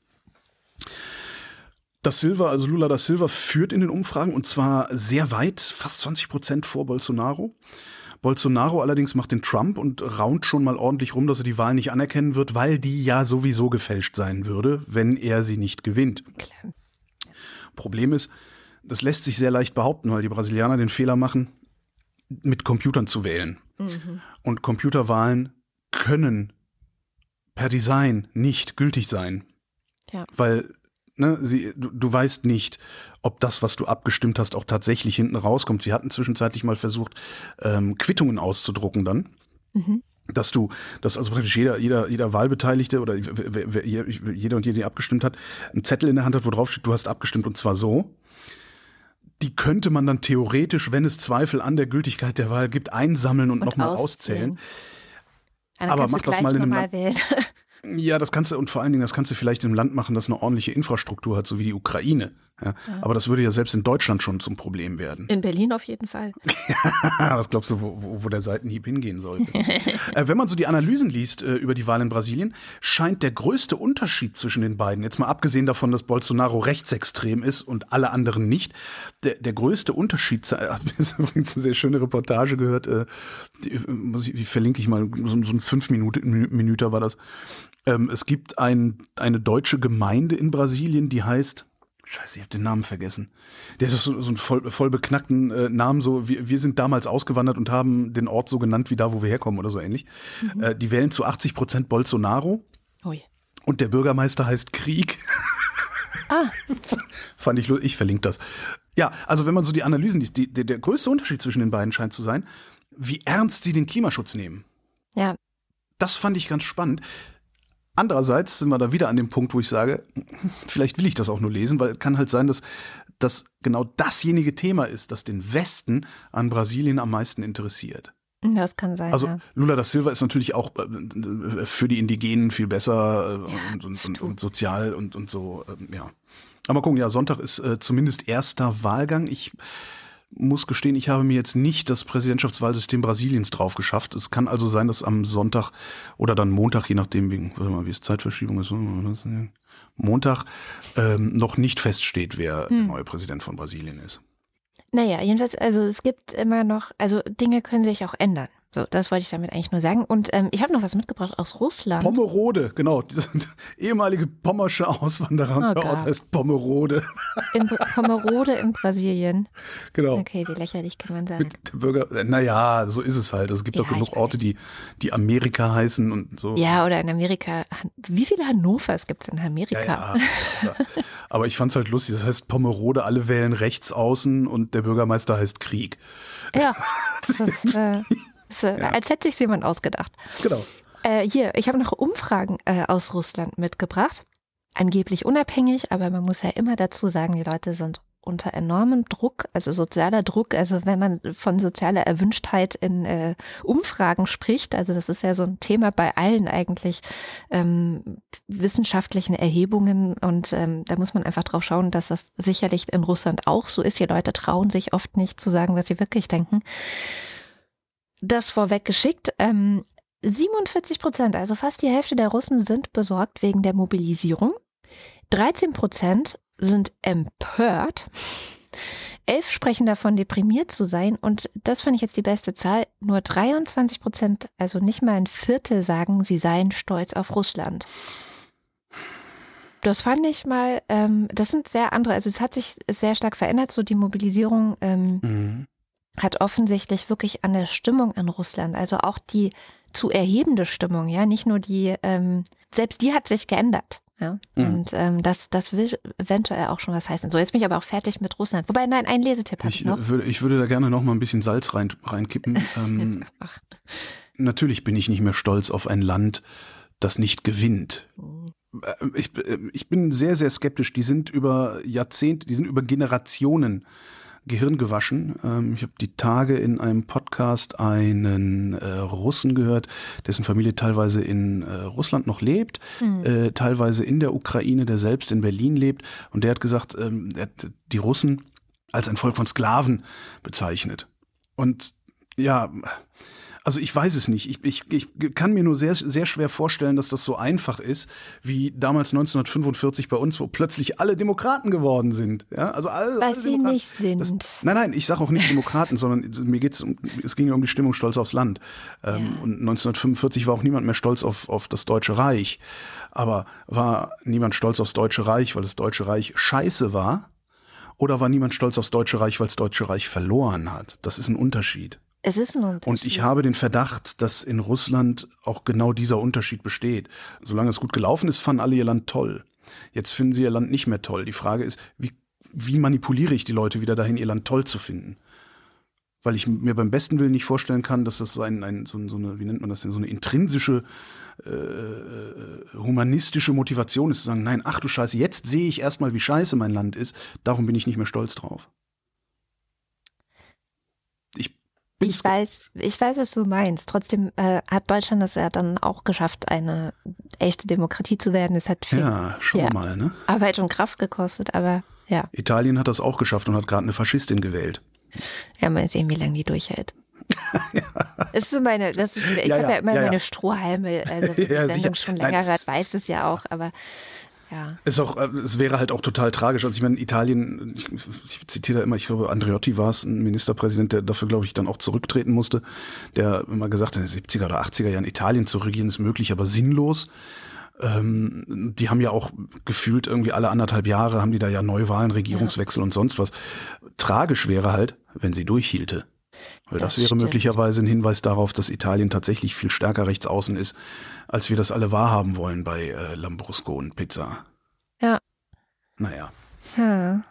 Das Silva, also Lula da Silva, führt in den Umfragen und zwar sehr weit, fast 20 Prozent vor Bolsonaro. Bolsonaro allerdings macht den Trump und raunt schon mal ordentlich rum, dass er die Wahl nicht anerkennen wird, weil die ja sowieso gefälscht sein würde, wenn er sie nicht gewinnt. Klar. Problem ist, das lässt sich sehr leicht behaupten, weil die Brasilianer den Fehler machen, mit Computern zu wählen. Mhm. Und Computerwahlen können per Design nicht gültig sein. Ja. Weil ne, sie, du, du weißt nicht, ob das, was du abgestimmt hast, auch tatsächlich hinten rauskommt. Sie hatten zwischenzeitlich mal versucht, ähm, Quittungen auszudrucken dann. Mhm dass du, dass also praktisch jeder, jeder, jeder Wahlbeteiligte oder jeder und jede, die abgestimmt hat, einen Zettel in der Hand hat, wo drauf steht, du hast abgestimmt und zwar so. Die könnte man dann theoretisch, wenn es Zweifel an der Gültigkeit der Wahl gibt, einsammeln und, und nochmal auszählen. Aber mach das mal in einem Land. (laughs) Ja, das kannst du und vor allen Dingen, das kannst du vielleicht in einem Land machen, das eine ordentliche Infrastruktur hat, so wie die Ukraine. Ja, ja. Aber das würde ja selbst in Deutschland schon zum Problem werden. In Berlin auf jeden Fall. (laughs) Was glaubst du, wo, wo der Seitenhieb hingehen sollte? äh, wenn man so die Analysen liest äh, über die Wahl in Brasilien, scheint der größte Unterschied zwischen den beiden, jetzt mal abgesehen davon, dass Bolsonaro rechtsextrem ist und alle anderen nicht, der, der größte Unterschied, äh, (laughs) ist übrigens eine sehr schöne Reportage gehört, äh, die, äh, ich, die verlinke ich mal, so, so ein fünf Minuten Minüter war das. Ähm, es gibt ein, eine deutsche Gemeinde in Brasilien, die heißt Scheiße, ich habe den Namen vergessen. Der hat so, so einen voll, voll beknackten äh, Namen, so wir, wir sind damals ausgewandert und haben den Ort so genannt wie da, wo wir herkommen oder so ähnlich. Mhm. Äh, die wählen zu 80 Prozent Bolsonaro. Ui. Und der Bürgermeister heißt Krieg. Ah. (laughs) Fand ich, ich verlinke das. Ja, also wenn man so die Analysen liest, die, der, der größte Unterschied zwischen den beiden scheint zu sein, wie ernst sie den Klimaschutz nehmen. Ja. Das fand ich ganz spannend. Andererseits sind wir da wieder an dem Punkt, wo ich sage, (laughs) vielleicht will ich das auch nur lesen, weil kann halt sein, dass das genau dasjenige Thema ist, das den Westen an Brasilien am meisten interessiert. Das kann sein. Also ja. Lula da Silva ist natürlich auch äh, für die Indigenen viel besser äh, ja, und, und, und, und, sozial und, und so, ähm, ja. Aber gucken, ja, Sonntag ist äh, zumindest erster Wahlgang. Ich muss gestehen, ich habe mir jetzt nicht das Präsidentschaftswahlsystem Brasiliens drauf geschafft. Es kann also sein, dass am Sonntag oder dann Montag, je nachdem, wie, mal, wie es Zeitverschiebung ist, Montag ähm, noch nicht feststeht, wer hm. der neue Präsident von Brasilien ist. Naja, jedenfalls, also es gibt immer noch, also Dinge können sich auch ändern. So, das wollte ich damit eigentlich nur sagen. Und ähm, ich habe noch was mitgebracht aus Russland. Pommerode, genau. (laughs) Ehemalige pommersche Auswanderer und Oh der Ort heißt Pommerode. In (laughs) Pomerode in Brasilien. Genau. Okay, wie lächerlich kann man sein. Mit Bürger, äh, naja, so ist es halt. Es gibt Ja, doch genug. Orte, die, die Amerika heißen und so. Ja, oder in Amerika. Wie viele Hannovers gibt es in Amerika? ja, ja. Aber ich fand's halt lustig. Das heißt Pommerode, alle wählen rechts außen und der Bürgermeister heißt Krieg. Ja, das ist, äh, (laughs) das, äh, als hätte sich jemand ausgedacht. Genau. Äh, hier, ich habe noch Umfragen äh, aus Russland mitgebracht. Angeblich unabhängig, aber man muss ja immer dazu sagen, die Leute sind unter enormem Druck, also sozialer Druck, also wenn man von sozialer Erwünschtheit in äh, Umfragen spricht, also das ist ja so ein Thema bei allen eigentlich ähm, wissenschaftlichen Erhebungen und ähm, da muss man einfach drauf schauen, dass das sicherlich in Russland auch so ist. Die Leute trauen sich oft nicht zu sagen, was sie wirklich denken. Das vorweg geschickt. Ähm, 47 Prozent, also fast die Hälfte der Russen sind besorgt wegen der Mobilisierung. 13 Prozent sind empört. Elf sprechen davon, deprimiert zu sein. Und das fand ich jetzt die beste Zahl. Nur 23 Prozent, also nicht mal ein Viertel, sagen, sie seien stolz auf Russland. Das fand ich mal, ähm, das sind sehr andere, also es hat sich sehr stark verändert, so die Mobilisierung ähm, Mhm. Hat offensichtlich wirklich an der Stimmung in Russland, also auch die zu erhebende Stimmung, ja, nicht nur die, ähm, selbst die hat sich geändert. Ja, Mhm. und ähm, das, das will eventuell auch schon was heißen. So, jetzt bin ich aber auch fertig mit Russland. Wobei, nein, einen Lesetipp habe ich, noch. würde, ich würde da gerne noch mal ein bisschen Salz rein, reinkippen. (laughs) Ähm, Ach. natürlich bin ich nicht mehr stolz auf ein Land, das nicht gewinnt. Mhm. Äh, Ich, äh, ich bin sehr, sehr skeptisch. Die sind über Jahrzehnte, die sind über Generationen Gehirn gewaschen. Ähm, Ich habe die Tage in einem Podcast einen äh, Russen gehört, dessen Familie teilweise in äh, Russland noch lebt, Hm. äh, teilweise in der Ukraine, der selbst in Berlin lebt. Und der hat gesagt, ähm, er hat die Russen als ein Volk von Sklaven bezeichnet. Und ja, also ich weiß es nicht. Ich, ich, ich kann mir nur sehr, sehr schwer vorstellen, dass das so einfach ist, wie damals 1945 bei uns, wo plötzlich alle Demokraten geworden sind. Ja, also alle, alle Was sie Demokraten. nicht sind. Das, nein, nein, ich sage auch nicht Demokraten, (laughs) sondern mir geht's um, es ging ja um die Stimmung stolz aufs Land. Ähm, Ja. Und 1945 war auch niemand mehr stolz auf, auf das Deutsche Reich. Aber war niemand stolz aufs Deutsche Reich, weil das Deutsche Reich scheiße war? Oder war niemand stolz aufs Deutsche Reich, weil das Deutsche Reich verloren hat? Das ist ein Unterschied. Es ist ein Unterschied. Und ich habe den Verdacht, dass in Russland auch genau dieser Unterschied besteht. Solange es gut gelaufen ist, fanden alle ihr Land toll. Jetzt finden sie ihr Land nicht mehr toll. Die Frage ist, wie, wie manipuliere ich die Leute wieder dahin, ihr Land toll zu finden? Weil ich mir beim besten Willen nicht vorstellen kann, dass das so, ein, ein, so, so eine, wie nennt man das denn, so eine intrinsische, äh, humanistische Motivation ist, zu sagen, nein, ach du Scheiße, jetzt sehe ich erstmal, wie scheiße mein Land ist, darum bin ich nicht mehr stolz drauf. Ich weiß, ich weiß, was du meinst. Trotzdem äh, hat Deutschland es ja dann auch geschafft, eine echte Demokratie zu werden. Es hat viel Ja, schauen Ja. mal, ne? Arbeit und Kraft gekostet, aber ja, Italien hat das auch geschafft und hat gerade eine Faschistin gewählt. ja, mal sehen, wie lange die durchhält. (laughs) Das ist so meine, das ich Ja, habe ja, ja immer ja, ja. meine Strohhalme, also (laughs) Ja. Sendung schon Nein, länger es hört, weiß es ja auch, aber ja. Ist auch, äh, es wäre halt auch total tragisch. Also ich meine, Italien, ich, ich zitiere da immer, ich glaube, Andreotti war es, ein Ministerpräsident, der dafür, glaube ich, dann auch zurücktreten musste, der immer gesagt hat, in den 70er oder 80er Jahren Italien zu regieren ist möglich, aber sinnlos. Ähm, die haben ja auch gefühlt irgendwie alle anderthalb Jahre haben die da ja Neuwahlen, Regierungswechsel und sonst was. Tragisch wäre halt, wenn sie durchhielte. Weil das, Das wäre stimmt. möglicherweise ein Hinweis darauf, dass Italien tatsächlich viel stärker rechts außen ist, als wir das alle wahrhaben wollen bei äh, Lambrusco und Pizza. Ja. Naja. Hm.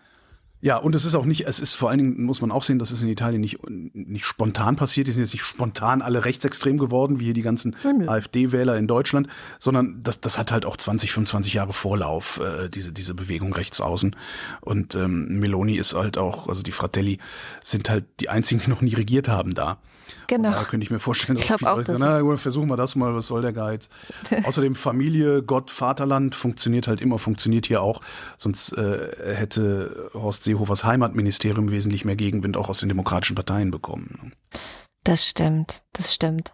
Ja, und es ist auch nicht, es ist vor allen Dingen, muss man auch sehen, das ist in Italien nicht, nicht spontan passiert. Die sind jetzt nicht spontan alle rechtsextrem geworden, wie hier die ganzen. AfD-Wähler in Deutschland, sondern das, das hat halt auch 20, 25 Jahre Vorlauf, äh, diese, diese Bewegung rechts außen. Und ähm, Meloni ist halt auch, also die Fratelli sind halt die einzigen, die noch nie regiert haben da. Genau. Da könnte ich mir vorstellen, dass Ich viele auch, Leute das sagen, na versuchen wir das mal, was soll der Geiz? (laughs) Außerdem Familie, Gott, Vaterland funktioniert halt immer, funktioniert hier auch. Sonst äh, hätte Horst Seehofers Heimatministerium wesentlich mehr Gegenwind auch aus den demokratischen Parteien bekommen. Das stimmt, das stimmt.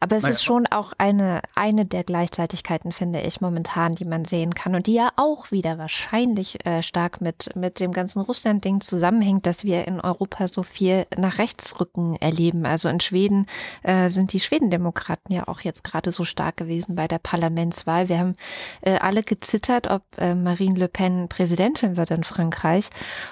Aber es Naja, ist schon auch eine, eine der Gleichzeitigkeiten, finde ich, momentan, die man sehen kann und die ja auch wieder wahrscheinlich äh, stark mit, mit dem ganzen Russland-Ding zusammenhängt, dass wir in Europa so viel nach rechts rücken erleben. Also in Schweden äh, sind die Schwedendemokraten ja auch jetzt gerade so stark gewesen bei der Parlamentswahl. Wir haben äh, alle gezittert, ob äh, Marine Le Pen Präsidentin wird in Frankreich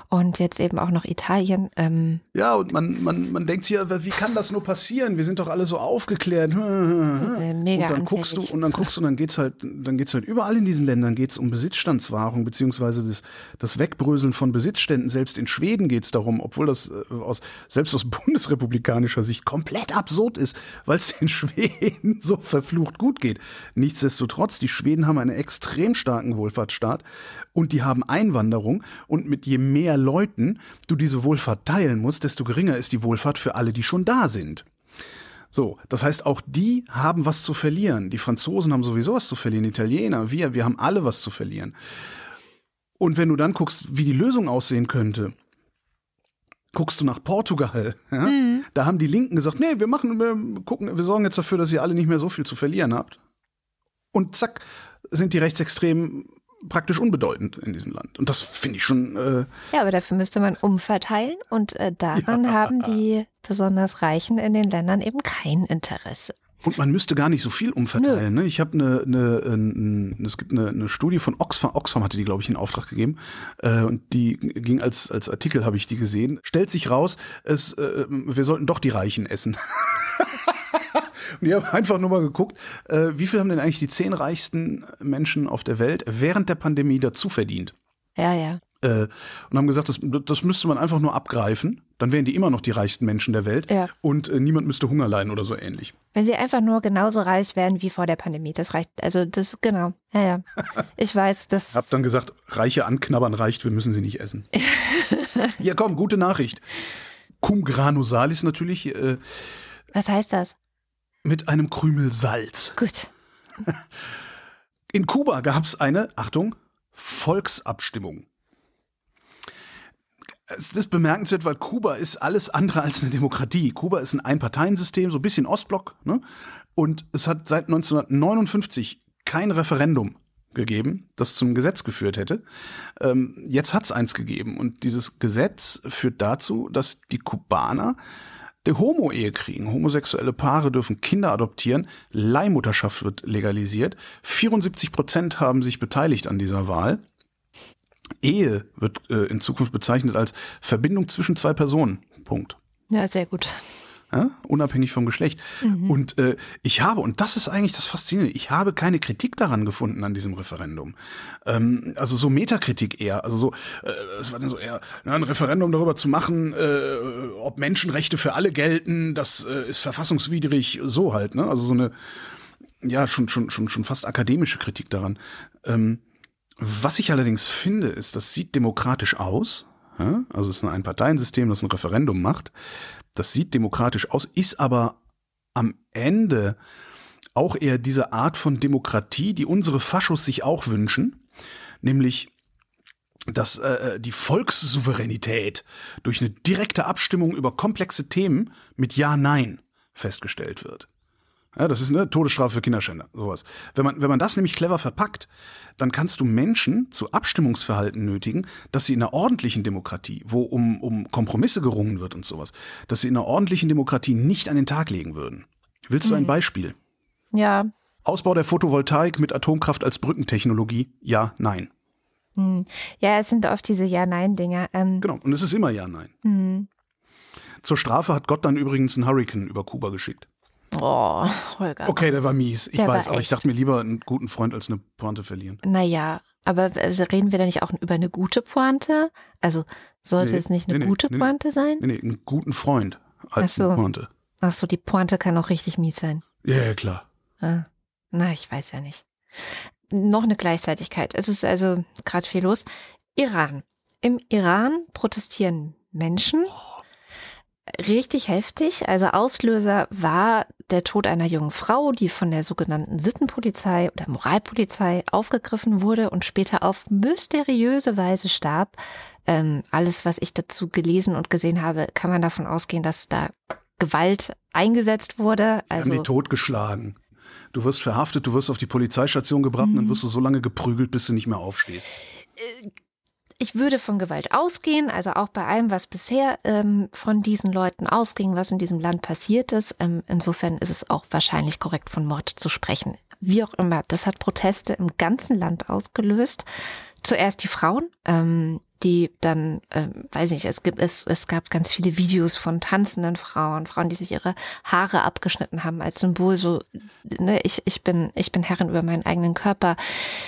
und jetzt eben auch noch Italien. Ähm, Ja, und man, man, man denkt hier, wie kann das nur passieren? Wir sind doch alle so aufgeklärt. (laughs) Und mega dann guckst du und dann guckst du und dann geht's halt, dann geht's halt überall in diesen Ländern geht's um Besitzstandswahrung beziehungsweise das, das Wegbröseln von Besitzständen. Selbst in Schweden geht's darum, obwohl das äh, aus selbst aus (laughs) bundesrepublikanischer Sicht komplett absurd ist, weil es den (laughs) Schweden so verflucht gut geht. Nichtsdestotrotz, die Schweden haben einen extrem starken Wohlfahrtsstaat und die haben Einwanderung und mit je mehr Leuten du diese Wohlfahrt teilen musst, desto geringer ist die Wohlfahrt für alle, die schon da sind. So, das heißt, auch die haben was zu verlieren. Die Franzosen haben sowieso was zu verlieren, die Italiener, wir, wir haben alle was zu verlieren. Und wenn du dann guckst, wie die Lösung aussehen könnte, guckst du nach Portugal. (laughs) Ja? Da haben die Linken gesagt, nee, wir machen, wir gucken, wir sorgen jetzt dafür, dass ihr alle nicht mehr so viel zu verlieren habt. Und zack, sind die Rechtsextremen praktisch unbedeutend in diesem Land. Und das finde ich schon, äh, Ja, aber dafür müsste man umverteilen und äh, daran (laughs) haben die besonders Reichen in den Ländern eben kein Interesse. Und man müsste gar nicht so viel umverteilen. Ne? Ich habe eine, eine, ein, es gibt eine, eine Studie von Oxfam, Oxfam hatte die, glaube ich, in Auftrag gegeben. Äh, und die ging als, als Artikel, habe ich die gesehen. Stellt sich raus, es, äh, wir sollten doch die Reichen essen. (laughs) und die haben (laughs) einfach nur mal geguckt, äh, wie viel haben denn eigentlich die zehn reichsten Menschen auf der Welt während der Pandemie dazu verdient? Ja, ja. Äh, und haben gesagt, das, das müsste man einfach nur abgreifen. Dann wären die immer noch die reichsten Menschen der Welt. Ja. Und äh, niemand müsste Hunger leiden oder so ähnlich. Wenn sie einfach nur genauso reich wären wie vor der Pandemie, das reicht. Also das, genau. Ja, ja. (laughs) Ich weiß, das. Hab dann gesagt, Reiche anknabbern reicht, wir müssen sie nicht essen. (laughs) ja, komm, gute Nachricht. Cum grano salis natürlich äh, Was heißt das? Mit einem Krümel Salz. Gut. (laughs) In Kuba gab es eine, Achtung, Volksabstimmung. Es ist bemerkenswert, weil Kuba ist alles andere als eine Demokratie. Kuba ist ein Einparteiensystem, so ein bisschen Ostblock. Ne? Und es hat seit 1959 kein Referendum gegeben, das zum Gesetz geführt hätte. Ähm, jetzt hat es eins gegeben. Und dieses Gesetz führt dazu, dass die Kubaner der Homo-Ehe kriegen. Homosexuelle Paare dürfen Kinder adoptieren. Leihmutterschaft wird legalisiert. 74 Prozent haben sich beteiligt an dieser Wahl. Ehe wird äh, in Zukunft bezeichnet als Verbindung zwischen zwei Personen. Punkt. Ja, sehr gut. Ja, unabhängig vom Geschlecht. Und äh, ich habe, und das ist eigentlich das Faszinierende, ich habe keine Kritik daran gefunden an diesem Referendum. Ähm, also so Metakritik eher. Also so, äh, es war dann so eher na, ein Referendum darüber zu machen, äh, ob Menschenrechte für alle gelten, das äh, ist verfassungswidrig, so halt, ne? Also so eine, ja, schon, schon, schon, schon fast akademische Kritik daran. Ähm, was ich allerdings finde, ist, das sieht demokratisch aus. Also es ist ein Einparteiensystem, das ein Referendum macht. Das sieht demokratisch aus, ist aber am Ende auch eher diese Art von Demokratie, die unsere Faschos sich auch wünschen, nämlich dass äh, die Volkssouveränität durch eine direkte Abstimmung über komplexe Themen mit Ja-Nein festgestellt wird. Ja, das ist eine Todesstrafe für Kinderschänder, sowas. Wenn man, wenn man das nämlich clever verpackt, dann kannst du Menschen zu Abstimmungsverhalten nötigen, dass sie in einer ordentlichen Demokratie, wo um, um Kompromisse gerungen wird und sowas, dass sie in einer ordentlichen Demokratie nicht an den Tag legen würden. Willst du ein Beispiel? Ja. Ausbau der Photovoltaik mit Atomkraft als Brückentechnologie? Ja, nein. Hm. Ja, es sind oft diese Ja-Nein-Dinger. Ähm, Genau. Und es ist immer ja, nein. hm. Zur Strafe hat Gott dann übrigens einen Hurricane über Kuba geschickt. Oh, (laughs) Holger. Okay, der war mies. Ich Der weiß, aber ich dachte mir lieber einen guten Freund als eine Pointe verlieren. Naja, aber äh, reden wir da nicht auch über eine gute Pointe? Also sollte Nee, es nicht eine nee, gute nee. Pointe sein? Nee, nee, einen guten Freund als Ach so. eine Pointe. Ach so, die Pointe kann auch richtig mies sein. Ja, ja, klar. Ah, Na, ich weiß ja nicht. Noch eine Gleichzeitigkeit. Es ist also gerade viel los. Iran. Im Iran protestieren Menschen. Richtig heftig. Also Auslöser war der Tod einer jungen Frau, die von der sogenannten Sittenpolizei oder Moralpolizei aufgegriffen wurde und später auf mysteriöse Weise starb. Ähm, alles, was ich dazu gelesen und gesehen habe, kann man davon ausgehen, dass da Gewalt eingesetzt wurde. Sie Also haben die totgeschlagen. Du wirst verhaftet, du wirst auf die Polizeistation gebracht und dann Mhm. wirst du so lange geprügelt, bis du nicht mehr aufstehst. Ich würde von Gewalt ausgehen, also auch bei allem, was bisher ähm, von diesen Leuten ausging, was in diesem Land passiert ist. Ähm, insofern ist es auch wahrscheinlich korrekt, von Mord zu sprechen. Wie auch immer, das hat Proteste im ganzen Land ausgelöst. Zuerst die Frauen, ähm, die dann, ähm, weiß nicht, es gibt es, es gab ganz viele Videos von tanzenden Frauen, Frauen, die sich ihre Haare abgeschnitten haben als Symbol, so, ne, ich, ich bin, ich bin Herrin über meinen eigenen Körper.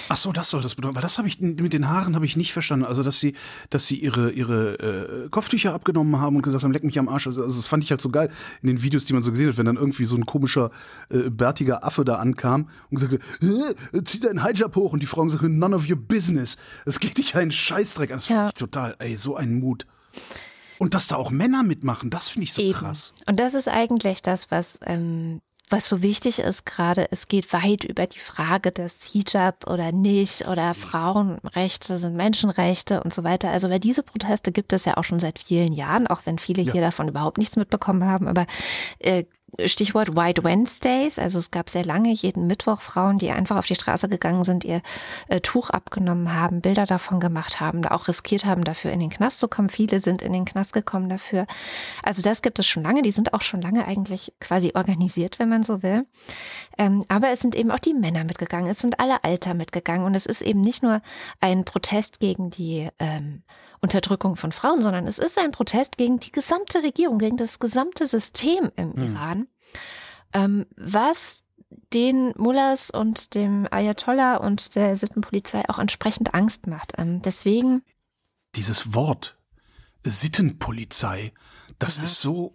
Ach so, das soll das bedeuten. Weil das habe ich mit den Haaren habe ich nicht verstanden. Also dass sie, dass sie ihre ihre äh, Kopftücher abgenommen haben und gesagt haben, leck mich am Arsch. Also das fand ich halt so geil in den Videos, die man so gesehen hat, wenn dann irgendwie so ein komischer äh, bärtiger Affe da ankam und gesagt hat, äh, zieh deinen Hijab hoch und die Frauen sagen, none of your business. Das geht dich einen Scheißdreck an. Das Ja. Ich total, ey, so ein Mut. Und dass da auch Männer mitmachen, das finde ich so Eben. krass. Und das ist eigentlich das, was, ähm, was so wichtig ist gerade. Es geht weit über die Frage des Hijab oder nicht oder Frauenrechte sind Menschenrechte und so weiter. Also weil diese Proteste gibt es ja auch schon seit vielen Jahren, auch wenn viele Ja. hier davon überhaupt nichts mitbekommen haben. Aber äh, Stichwort White Wednesdays, also es gab sehr lange jeden Mittwoch Frauen, die einfach auf die Straße gegangen sind, ihr äh, Tuch abgenommen haben, Bilder davon gemacht haben, auch riskiert haben, dafür in den Knast zu kommen. Viele sind in den Knast gekommen dafür. Also das gibt es schon lange. Die sind auch schon lange eigentlich quasi organisiert, wenn man so will. Ähm, aber es sind eben auch die Männer mitgegangen. Es sind alle Alter mitgegangen. Und es ist eben nicht nur ein Protest gegen die ähm, Unterdrückung von Frauen, sondern es ist ein Protest gegen die gesamte Regierung, gegen das gesamte System im Hm. Iran, ähm, was den Mullahs und dem Ayatollah und der Sittenpolizei auch entsprechend Angst macht. Ähm, deswegen Dieses Wort Sittenpolizei, das Ja. ist so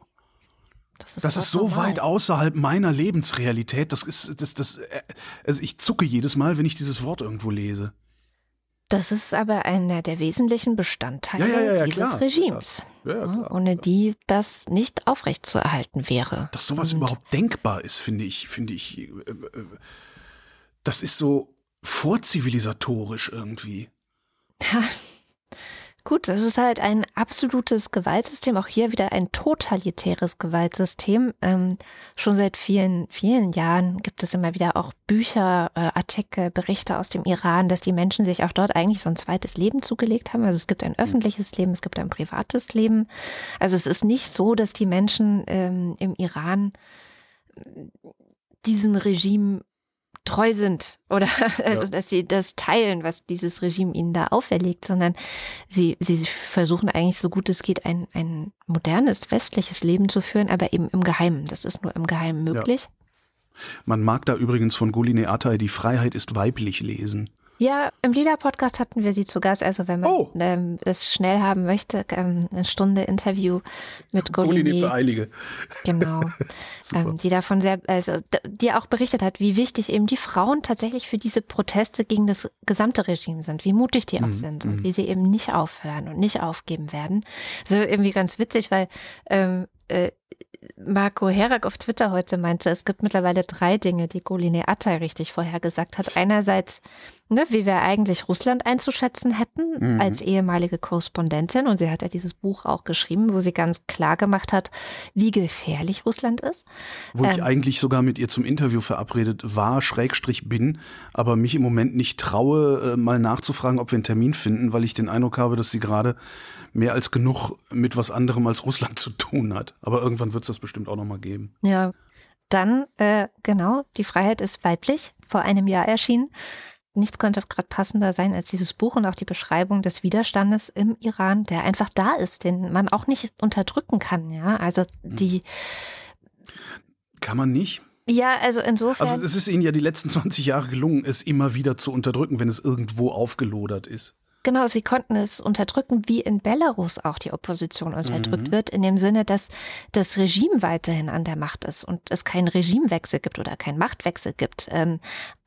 Das ist, Das ist so weit außerhalb meiner Lebensrealität. Das ist, das, das, äh, also ich zucke jedes Mal, wenn ich dieses Wort irgendwo lese. Das ist aber einer der wesentlichen Bestandteile Ja, ja, ja, dieses klar, Regimes, ja, klar. ohne die das nicht aufrechtzuerhalten wäre. Dass sowas Und- überhaupt denkbar ist, finde ich, finde ich, äh, äh, das ist so vorzivilisatorisch irgendwie. (laughs) Gut, das ist halt ein absolutes Gewaltsystem, auch hier wieder ein totalitäres Gewaltsystem. Ähm, schon seit vielen, vielen Jahren gibt es immer wieder auch Bücher, äh, Artikel, Berichte aus dem Iran, dass die Menschen sich auch dort eigentlich so ein zweites Leben zugelegt haben. Also es gibt ein öffentliches Leben, es gibt ein privates Leben. Also es ist nicht so, dass die Menschen ähm, im Iran äh, diesem Regime treu sind oder (laughs) also Ja. dass sie das teilen, was dieses Regime ihnen da auferlegt, sondern sie, sie versuchen eigentlich so gut es geht ein, ein modernes westliches Leben zu führen, aber eben im Geheimen. Das ist nur im Geheimen möglich. Man mag da übrigens von Guline Atay die Freiheit ist weiblich lesen. Ja, im Lila-Podcast hatten wir sie zu Gast. Also wenn man Oh. ähm, es schnell haben möchte, ähm, eine Stunde Interview mit Guline Golini. für Einige. Genau. (laughs) Ähm, die davon sehr, also die auch berichtet hat, wie wichtig eben die Frauen tatsächlich für diese Proteste gegen das gesamte Regime sind, wie mutig die auch Mhm, sind mhm. und wie sie eben nicht aufhören und nicht aufgeben werden. So irgendwie ganz witzig, weil ähm, äh, Marco Herak auf Twitter heute meinte, es gibt mittlerweile drei Dinge, die Goline Atay richtig vorhergesagt hat. Einerseits, ne, wie wir eigentlich Russland einzuschätzen hätten Mhm. als ehemalige Korrespondentin. Und sie hat ja dieses Buch auch geschrieben, wo sie ganz klar gemacht hat, wie gefährlich Russland ist. Wo ich Ähm. eigentlich sogar mit ihr zum Interview verabredet war, Schrägstrich bin, aber mich im Moment nicht traue, äh, mal nachzufragen, ob wir einen Termin finden, weil ich den Eindruck habe, dass sie gerade mehr als genug mit was anderem als Russland zu tun hat. Aber irgendwann wird es das bestimmt auch nochmal geben. Ja. Dann, äh, genau, die Freiheit ist weiblich, vor einem Jahr erschienen. Nichts könnte gerade passender sein als dieses Buch und auch die Beschreibung des Widerstandes im Iran, der einfach da ist, den man auch nicht unterdrücken kann, ja. Also die, Kann man nicht? ja, also insofern. Also es ist ihnen ja die letzten 20 Jahre gelungen, es immer wieder zu unterdrücken, wenn es irgendwo aufgelodert ist. Genau, sie konnten es unterdrücken, wie in Belarus auch die Opposition unterdrückt Mhm. wird, in dem Sinne, dass das Regime weiterhin an der Macht ist und es keinen Regimewechsel gibt oder keinen Machtwechsel gibt. Ähm,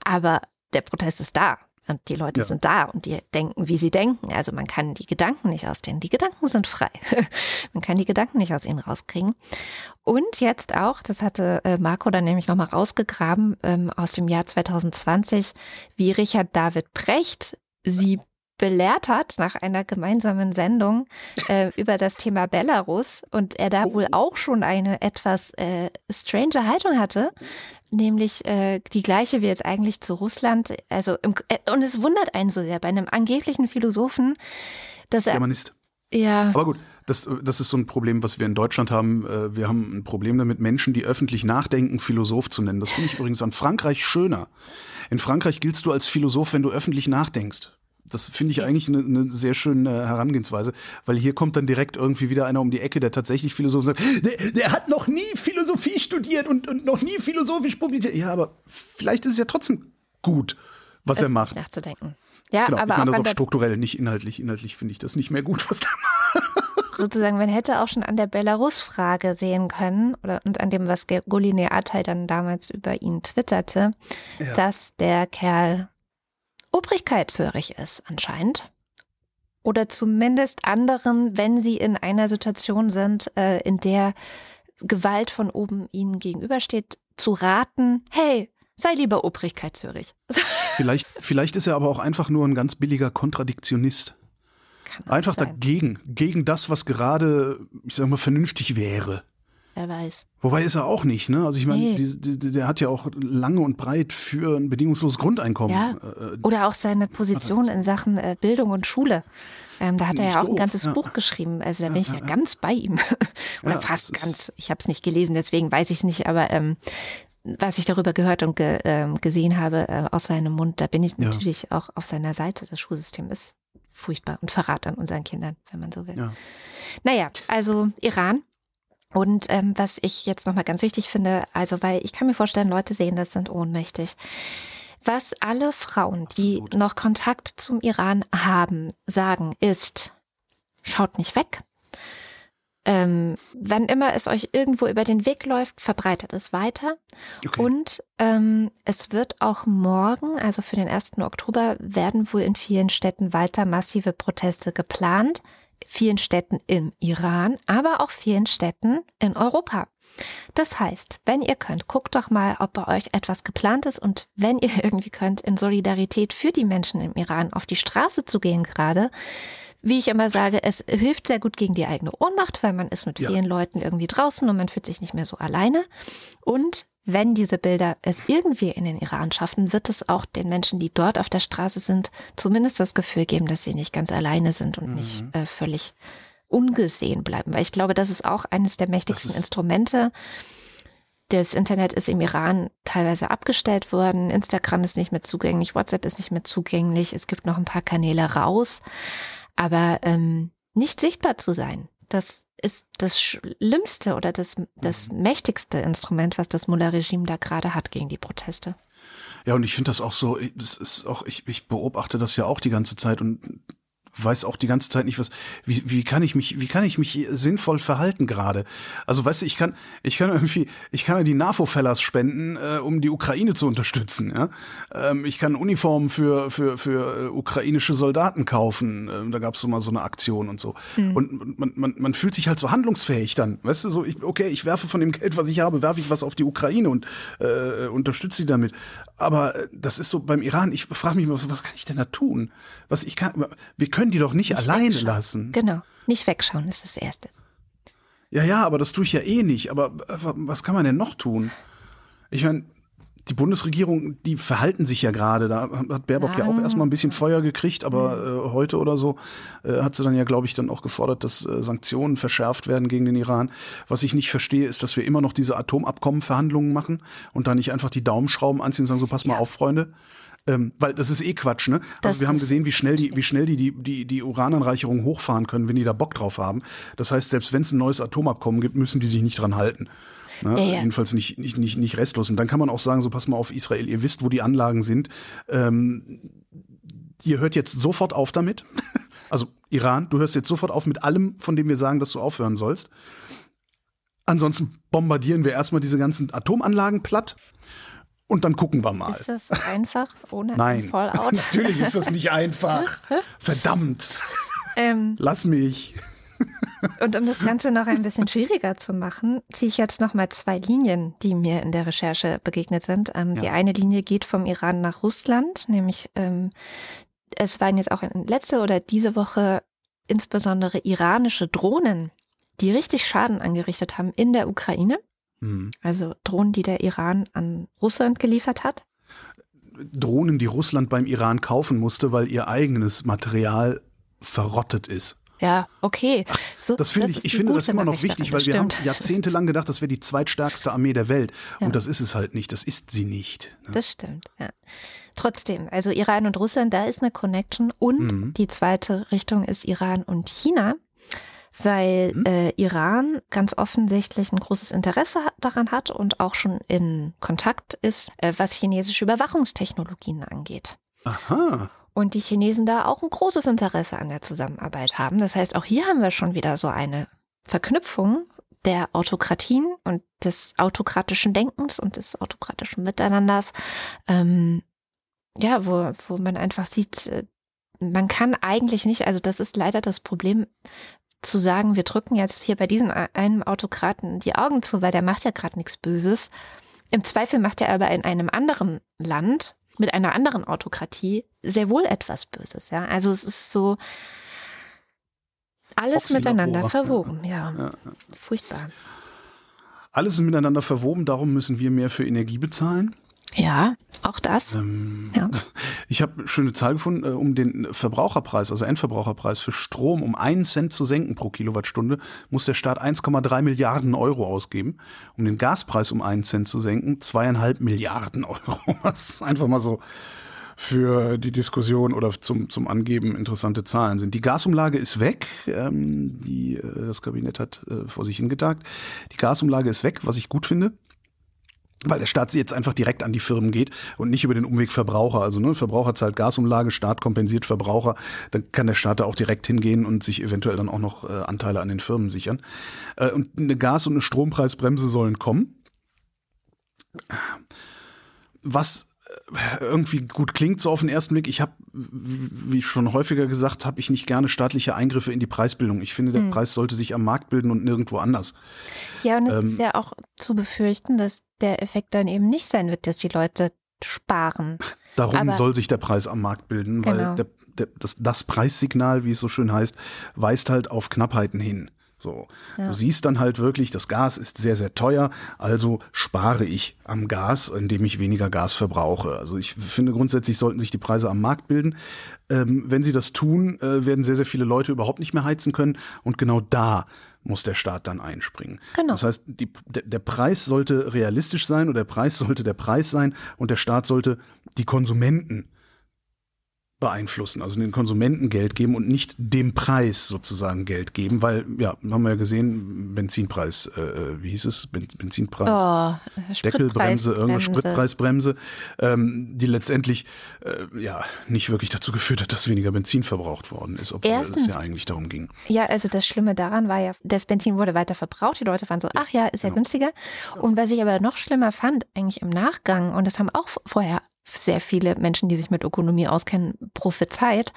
aber der Protest ist da. Und die Leute Ja. sind da und die denken, wie sie denken. Also man kann die Gedanken nicht aus denen. Die Gedanken sind frei. (laughs) man kann die Gedanken nicht aus ihnen rauskriegen. Und jetzt auch, das hatte äh, Marco dann nämlich nochmal rausgegraben ähm, aus dem Jahr 2020, wie Richard David Precht sie belehrt hat nach einer gemeinsamen Sendung äh, über das Thema Belarus und er da oh. wohl auch schon eine etwas äh, strange Haltung hatte, nämlich äh, die gleiche wie jetzt eigentlich zu Russland. Also im, äh, und es wundert einen so sehr bei einem angeblichen Philosophen, dass er Germanist. Ja. Aber gut, das, das ist so ein Problem, was wir in Deutschland haben. Äh, wir haben ein Problem damit, Menschen, die öffentlich nachdenken, Philosoph zu nennen. Das finde ich übrigens an Frankreich schöner. In Frankreich giltst du als Philosoph, wenn du öffentlich nachdenkst. Das finde ich eigentlich eine, eine, sehr schöne Herangehensweise, weil hier kommt dann direkt irgendwie wieder einer um die Ecke, der tatsächlich Philosoph sagt, der, der hat noch nie Philosophie studiert und, und, noch nie philosophisch publiziert. Ja, aber vielleicht ist es ja trotzdem gut, was äh, er macht. Nachzudenken. Ja, genau, aber ich meine auch, das auch strukturell, nicht inhaltlich. Inhaltlich finde ich das nicht mehr gut, was der macht. Sozusagen, man hätte auch schon an der Belarus-Frage sehen können oder und an dem, was Goline Atay dann damals über ihn twitterte, ja. dass der Kerl obrigkeitshörig ist anscheinend. Oder zumindest anderen, wenn sie in einer Situation sind, äh, in der Gewalt von oben ihnen gegenübersteht, zu raten, hey, sei lieber obrigkeitshörig. (laughs) Vielleicht, vielleicht ist er aber auch einfach nur ein ganz billiger Kontradiktionist. Einfach sein. dagegen, gegen das, was gerade, ich sag mal, vernünftig wäre. Wer weiß. Wobei ist er auch nicht, ne? Also ich meine, nee. der hat ja auch lange und breit für ein bedingungsloses Grundeinkommen. Ja. Äh, Oder auch seine Position in Sachen äh, Bildung und Schule. Ähm, da hat er ja auch ein ganzes ja. Buch geschrieben. Also da bin ich ja, ganz bei ihm. (laughs) Oder ja, fast ganz. Ich habe es nicht gelesen, deswegen weiß ich es nicht. Aber ähm, was ich darüber gehört und ge, äh, gesehen habe äh, aus seinem Mund, da bin ich natürlich auch auf seiner Seite. Das Schulsystem ist furchtbar und Verrat an unseren Kindern, wenn man so will. Ja. Naja, also Iran. Und ähm, was ich jetzt nochmal ganz wichtig finde, also weil ich kann mir vorstellen, Leute sehen das, sind ohnmächtig. Was alle Frauen, die Absolut. noch Kontakt zum Iran haben, sagen, ist, schaut nicht weg, ähm, wann immer es euch irgendwo über den Weg läuft, verbreitet es weiter. Okay. Und ähm, es wird auch morgen, also für den 1. Oktober, werden wohl in vielen Städten weiter massive Proteste geplant. Vielen Städten im Iran, aber auch vielen Städten in Europa. Das heißt, wenn ihr könnt, guckt doch mal, ob bei euch etwas geplant ist und wenn ihr (laughs) irgendwie könnt, in Solidarität für die Menschen im Iran auf die Straße zu gehen gerade, wie ich immer sage, es hilft sehr gut gegen die eigene Ohnmacht, weil man ist mit vielen Leuten irgendwie draußen und man fühlt sich nicht mehr so alleine. Und wenn diese Bilder es irgendwie in den Iran schaffen, wird es auch den Menschen, die dort auf der Straße sind, zumindest das Gefühl geben, dass sie nicht ganz alleine sind und mhm. nicht äh, völlig ungesehen bleiben. Weil ich glaube, das ist auch eines der mächtigsten Instrumente. Das Internet ist im Iran teilweise abgestellt worden. Instagram ist nicht mehr zugänglich, WhatsApp ist nicht mehr zugänglich. Es gibt noch ein paar Kanäle raus. Aber ähm, nicht sichtbar zu sein, das ist das schlimmste oder das, das mhm. mächtigste Instrument, was das Mullah-Regime da gerade hat gegen die Proteste. Ja, und ich finde das auch so, das ist auch, ich, ich beobachte das ja auch die ganze Zeit und weiß auch die ganze Zeit nicht, was, wie, wie kann ich mich, wie kann ich mich sinnvoll verhalten gerade? Also weißt du, ich kann, ich kann irgendwie, ich kann ja die NAFO-Fellers spenden, äh, um die Ukraine zu unterstützen. Ja? Ähm, ich kann Uniformen für, für, für äh, ukrainische Soldaten kaufen. Ähm, da gab es so mal so eine Aktion und so. Mhm. Und man, man, man fühlt sich halt so handlungsfähig dann. Weißt du, so, ich, okay, ich werfe von dem Geld, was ich habe, werfe ich was auf die Ukraine und äh, unterstütze sie damit. Aber äh, das ist so beim Iran, ich frage mich immer, was kann ich denn da tun? Was ich kann, wir können die doch nicht, nicht alleine wegschauen. lassen. Genau, nicht wegschauen ist das Erste. Ja, ja, aber das tue ich ja eh nicht. Aber äh, was kann man denn noch tun? Ich meine, die Bundesregierung, die verhalten sich ja gerade. Da hat Baerbock ja, ja auch erstmal ein bisschen Feuer gekriegt, aber äh, heute oder so äh, hat sie dann ja, glaube ich, dann auch gefordert, dass äh, Sanktionen verschärft werden gegen den Iran. Was ich nicht verstehe, ist, dass wir immer noch diese Atomabkommenverhandlungen machen und da nicht einfach die Daumenschrauben anziehen und sagen, so pass mal auf, Freunde. Ähm, weil das ist eh Quatsch, ne? Also wir haben gesehen, wie schnell die, wie schnell die, die, die, die Urananreicherung hochfahren können, wenn die da Bock drauf haben. Das heißt, selbst wenn es ein neues Atomabkommen gibt, müssen die sich nicht dran halten. Ne? Ja, ja. Jedenfalls nicht, nicht, nicht, nicht restlos. Und dann kann man auch sagen, so pass mal auf Israel, ihr wisst, wo die Anlagen sind. Ähm, ihr hört jetzt sofort auf damit. (laughs) also Iran, du hörst jetzt sofort auf mit allem, von dem wir sagen, dass du aufhören sollst. Ansonsten bombardieren wir erstmal diese ganzen Atomanlagen platt. Und dann gucken wir mal. Ist das so einfach ohne Nein. Fallout? (laughs) Natürlich ist das nicht einfach. (laughs) Verdammt. Ähm, Lass mich. Und um das Ganze noch ein bisschen schwieriger zu machen, ziehe ich jetzt noch mal zwei Linien, die mir in der Recherche begegnet sind. Ähm, ja. Die eine Linie geht vom Iran nach Russland, nämlich ähm, es waren jetzt auch letzte oder diese Woche insbesondere iranische Drohnen, die richtig Schaden angerichtet haben in der Ukraine. Hm. Also Drohnen, die der Iran an Russland geliefert hat. Drohnen, die Russland beim Iran kaufen musste, weil ihr eigenes Material verrottet ist. Ja, okay. So, das finde ich, ich finde das immer noch wichtig, weil wir haben jahrzehntelang gedacht, das wäre die zweitstärkste Armee der Welt. Ja. Und das ist es halt nicht. Das ist sie nicht. Ne? Das stimmt, ja. Trotzdem, also Iran und Russland, da ist eine Connection. Und mhm. die zweite Richtung ist Iran und China weil mhm. äh, Iran ganz offensichtlich ein großes Interesse daran hat und auch schon in Kontakt ist, äh, was chinesische Überwachungstechnologien angeht. Aha. Und die Chinesen da auch ein großes Interesse an der Zusammenarbeit haben. Das heißt, auch hier haben wir schon wieder so eine Verknüpfung der Autokratien und des autokratischen Denkens und des autokratischen Miteinanders. Ähm, ja, wo, wo man einfach sieht, äh, man kann eigentlich nicht, also das ist leider das Problem zu sagen, wir drücken jetzt hier bei diesem einen Autokraten die Augen zu, weil der macht ja gerade nichts Böses. Im Zweifel macht er aber in einem anderen Land mit einer anderen Autokratie sehr wohl etwas Böses. Ja, also es ist so alles miteinander verwoben. Ja. ja, furchtbar. Alles ist miteinander verwoben. Darum müssen wir mehr für Energie bezahlen. Ja, auch das. Ähm, ja. (laughs) Ich habe schöne Zahl gefunden, äh, um den Verbraucherpreis, also Endverbraucherpreis für Strom um einen Cent zu senken pro Kilowattstunde, muss der Staat 1,3 Milliarden Euro ausgeben. Um den Gaspreis um einen Cent zu senken, zweieinhalb Milliarden Euro. (laughs) Was einfach mal so für die Diskussion oder zum, zum Angeben interessante Zahlen sind. Die Gasumlage ist weg. Ähm, die, äh, das Kabinett hat äh, vor sich hingetagt. Die Gasumlage ist weg, was ich gut finde weil der Staat jetzt einfach direkt an die Firmen geht und nicht über den Umweg Verbraucher. Also ne, Verbraucher zahlt Gasumlage, Staat kompensiert Verbraucher, dann kann der Staat da auch direkt hingehen und sich eventuell dann auch noch äh, Anteile an den Firmen sichern. Äh, und eine Gas- und eine Strompreisbremse sollen kommen. Was irgendwie gut klingt so auf den ersten Blick. Ich habe, wie schon häufiger gesagt, habe ich nicht gerne staatliche Eingriffe in die Preisbildung. Ich finde, der hm. Preis sollte sich am Markt bilden und nirgendwo anders. Ja, und es ähm, ist ja auch zu befürchten, dass der Effekt dann eben nicht sein wird, dass die Leute sparen. Darum Aber, soll sich der Preis am Markt bilden, weil genau. der, der, das, das Preissignal, wie es so schön heißt, weist halt auf Knappheiten hin. So. Ja. Du siehst dann halt wirklich, das Gas ist sehr, sehr teuer, also spare ich am Gas, indem ich weniger Gas verbrauche. Also ich finde grundsätzlich sollten sich die Preise am Markt bilden. Ähm, wenn sie das tun, äh, werden sehr, sehr viele Leute überhaupt nicht mehr heizen können und genau da muss der Staat dann einspringen. Genau. Das heißt, die, der, der Preis sollte realistisch sein oder der Preis sollte der Preis sein und der Staat sollte die Konsumenten beeinflussen, also den Konsumenten Geld geben und nicht dem Preis sozusagen Geld geben, weil, ja, haben wir ja gesehen, Benzinpreis, äh, äh wie hieß es? Ben, Benzinpreis, oh, Deckelbremse, irgendeine Spritpreisbremse, ähm, die letztendlich äh, ja nicht wirklich dazu geführt hat, dass weniger Benzin verbraucht worden ist, obwohl Erstens, es ja eigentlich darum ging. Ja, also das Schlimme daran war ja, das Benzin wurde weiter verbraucht, die Leute waren so, ach ja, ist ja genau. günstiger. Und was ich aber noch schlimmer fand, eigentlich im Nachgang, und das haben auch vorher sehr viele Menschen, die sich mit Ökonomie auskennen, prophezeit,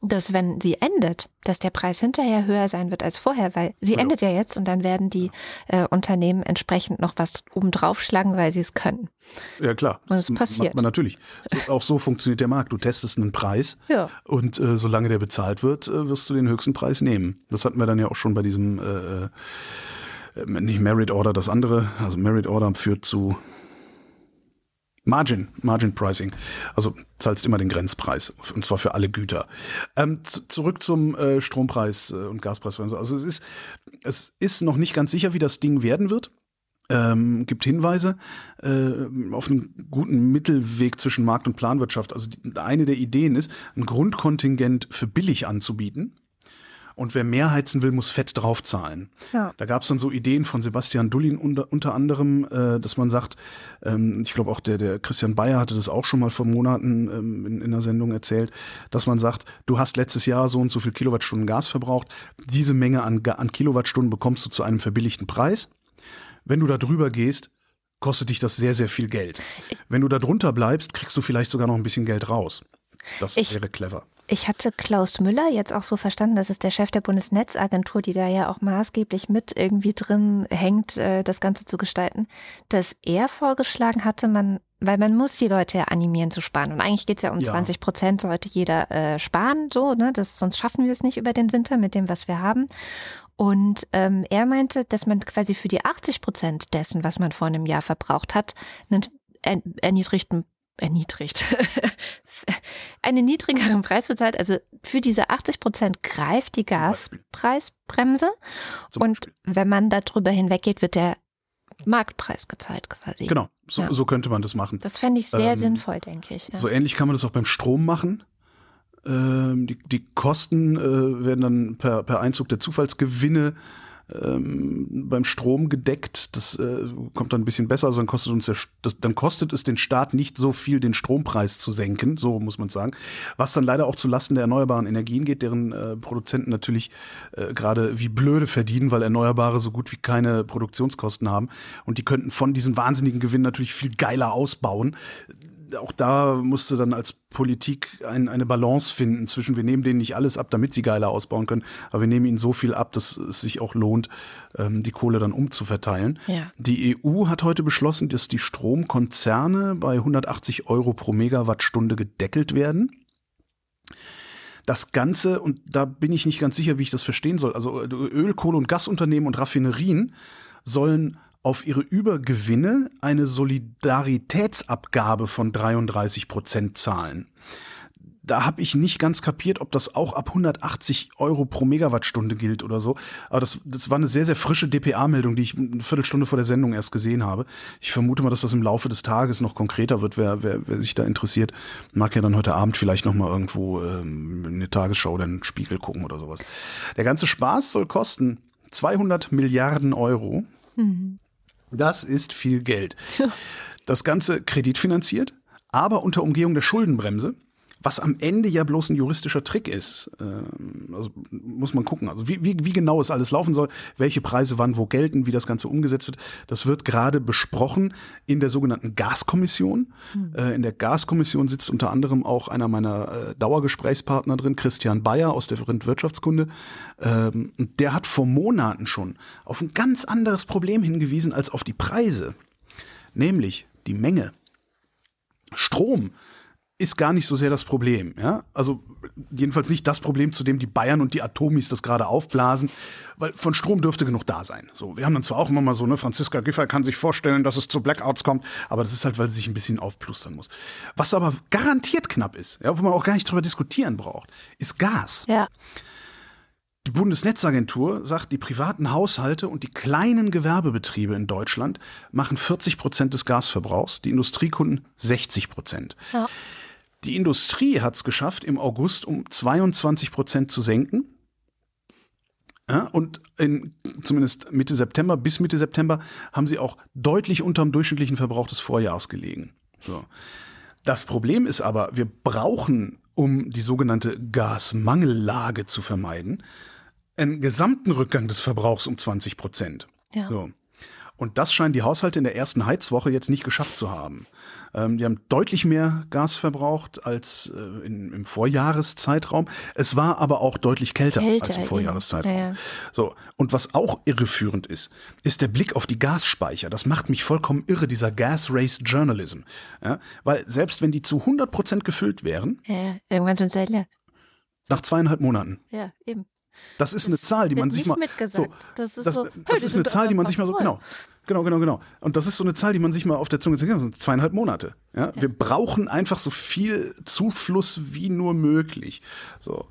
dass wenn sie endet, dass der Preis hinterher höher sein wird als vorher, weil sie ja. endet ja jetzt und dann werden die äh, Unternehmen entsprechend noch was obendrauf schlagen, weil sie es können. Ja klar, und es passiert. man natürlich. So, auch so funktioniert der Markt. Du testest einen Preis ja. und äh, solange der bezahlt wird, äh, wirst du den höchsten Preis nehmen. Das hatten wir dann ja auch schon bei diesem äh, äh, nicht Merit Order, das andere. Also Merit Order führt zu Margin, Margin Pricing. Also zahlst immer den Grenzpreis und zwar für alle Güter. Ähm, zurück zum äh, Strompreis äh, und Gaspreis. Also es ist, es ist noch nicht ganz sicher, wie das Ding werden wird. Ähm, gibt Hinweise äh, auf einen guten Mittelweg zwischen Markt und Planwirtschaft. Also die, eine der Ideen ist, ein Grundkontingent für billig anzubieten und wer mehr heizen will, muss fett draufzahlen. Ja. Da gab es dann so Ideen von Sebastian Dullin unter, unter anderem, äh, dass man sagt, ähm, ich glaube auch der, der Christian Bayer hatte das auch schon mal vor Monaten ähm, in, in einer Sendung erzählt, dass man sagt, du hast letztes Jahr so und so viel Kilowattstunden Gas verbraucht, diese Menge an, an Kilowattstunden bekommst du zu einem verbilligten Preis. Wenn du da drüber gehst, kostet dich das sehr, sehr viel Geld. Wenn du da drunter bleibst, kriegst du vielleicht sogar noch ein bisschen Geld raus. Das ich, wäre clever. Ich hatte Klaus Müller jetzt auch so verstanden, das ist der Chef der Bundesnetzagentur, die da ja auch maßgeblich mit irgendwie drin hängt, äh, das Ganze zu gestalten, dass er vorgeschlagen hatte, man, weil man muss die Leute ja animieren zu sparen. Und eigentlich geht es ja um ja. 20 Prozent, sollte jeder äh, sparen, so, ne? Das, sonst schaffen wir es nicht über den Winter mit dem, was wir haben. Und ähm, er meinte, dass man quasi für die 80 Prozent dessen, was man vor einem Jahr verbraucht hat, einen erniedrigten erniedrigt, (laughs) einen niedrigeren Preis bezahlt. Also für diese 80 Prozent greift die Gaspreisbremse. Und wenn man darüber hinweggeht, wird der Marktpreis gezahlt quasi. Genau, so, ja. so könnte man das machen. Das fände ich sehr ähm, sinnvoll, denke ich. Ja. So ähnlich kann man das auch beim Strom machen. Ähm, die, die Kosten äh, werden dann per, per Einzug der Zufallsgewinne ähm, beim Strom gedeckt. Das äh, kommt dann ein bisschen besser. Also dann kostet uns der, das, dann kostet es den Staat nicht so viel, den Strompreis zu senken, so muss man sagen. Was dann leider auch zu Lasten der erneuerbaren Energien geht, deren äh, Produzenten natürlich äh, gerade wie blöde verdienen, weil Erneuerbare so gut wie keine Produktionskosten haben. Und die könnten von diesen wahnsinnigen Gewinnen natürlich viel geiler ausbauen auch da musste dann als Politik ein, eine Balance finden zwischen, wir nehmen denen nicht alles ab, damit sie geiler ausbauen können, aber wir nehmen ihnen so viel ab, dass es sich auch lohnt, ähm, die Kohle dann umzuverteilen. Ja. Die EU hat heute beschlossen, dass die Stromkonzerne bei 180 Euro pro Megawattstunde gedeckelt werden. Das Ganze, und da bin ich nicht ganz sicher, wie ich das verstehen soll, also Öl, Kohle und Gasunternehmen und Raffinerien sollen auf ihre Übergewinne eine Solidaritätsabgabe von 33 Prozent zahlen. Da habe ich nicht ganz kapiert, ob das auch ab 180 Euro pro Megawattstunde gilt oder so. Aber das, das war eine sehr, sehr frische DPA-Meldung, die ich eine Viertelstunde vor der Sendung erst gesehen habe. Ich vermute mal, dass das im Laufe des Tages noch konkreter wird. Wer, wer, wer sich da interessiert, mag ja dann heute Abend vielleicht noch mal irgendwo ähm, eine Tagesschau oder einen Spiegel gucken oder sowas. Der ganze Spaß soll kosten 200 Milliarden Euro. Mhm. Das ist viel Geld. (laughs) Das Ganze kreditfinanziert, aber unter Umgehung der Schuldenbremse was am Ende ja bloß ein juristischer Trick ist. Ähm, also muss man gucken. Also wie, wie, wie genau es alles laufen soll, welche Preise wann wo gelten, wie das Ganze umgesetzt wird, das wird gerade besprochen in der sogenannten Gaskommission. Mhm. in der Gaskommission sitzt unter anderem auch einer meiner äh, Dauergesprächspartner drin, Christian Bayer aus der Rind Wirtschaftskunde. Ähm, der hat vor Monaten schon auf ein ganz anderes Problem hingewiesen als auf die Preise, nämlich die Menge. Strom ist gar nicht so sehr das Problem. Ja? Also jedenfalls nicht das Problem, zu dem die Bayern und die Atomis das gerade aufblasen, weil von Strom dürfte genug da sein. So, wir haben dann zwar auch immer mal so, ne, Franziska Giffey kann sich vorstellen, dass es zu Blackouts kommt, aber das ist halt, weil sie sich ein bisschen aufplustern muss. Was aber garantiert knapp ist, ja, wo man auch gar nicht drüber diskutieren braucht, ist Gas. Ja. Die Bundesnetzagentur sagt, die privaten Haushalte und die kleinen Gewerbebetriebe in Deutschland machen 40 Prozent des Gasverbrauchs, die Industriekunden 60 Prozent. Ja. Die Industrie hat es geschafft, im August um 22 Prozent zu senken. Ja, und in, zumindest Mitte September, bis Mitte September, haben sie auch deutlich unter dem durchschnittlichen Verbrauch des Vorjahres gelegen. So. Das Problem ist aber, wir brauchen, um die sogenannte Gasmangellage zu vermeiden, einen gesamten Rückgang des Verbrauchs um 20 Prozent. Ja. So. Und das scheinen die Haushalte in der ersten Heizwoche jetzt nicht geschafft zu haben. Ähm, die haben deutlich mehr Gas verbraucht als äh, in, im Vorjahreszeitraum. Es war aber auch deutlich kälter, kälter als im Vorjahreszeitraum. Ja. So. Und was auch irreführend ist, ist der Blick auf die Gasspeicher. Das macht mich vollkommen irre, dieser Gas Race Journalism. Ja? Weil selbst wenn die zu 100 Prozent gefüllt wären, ja, irgendwann sind sie leer. Nach zweieinhalb Monaten. Ja, eben. Das ist das eine Zahl, die man sich mal. So, das ist, das, so, das ist eine Zahl, die man sich mal so. Genau. Genau, genau, genau. Und das ist so eine Zahl, die man sich mal auf der Zunge zergeben kann. Zweieinhalb Monate. Ja? ja? Wir brauchen einfach so viel Zufluss wie nur möglich. So.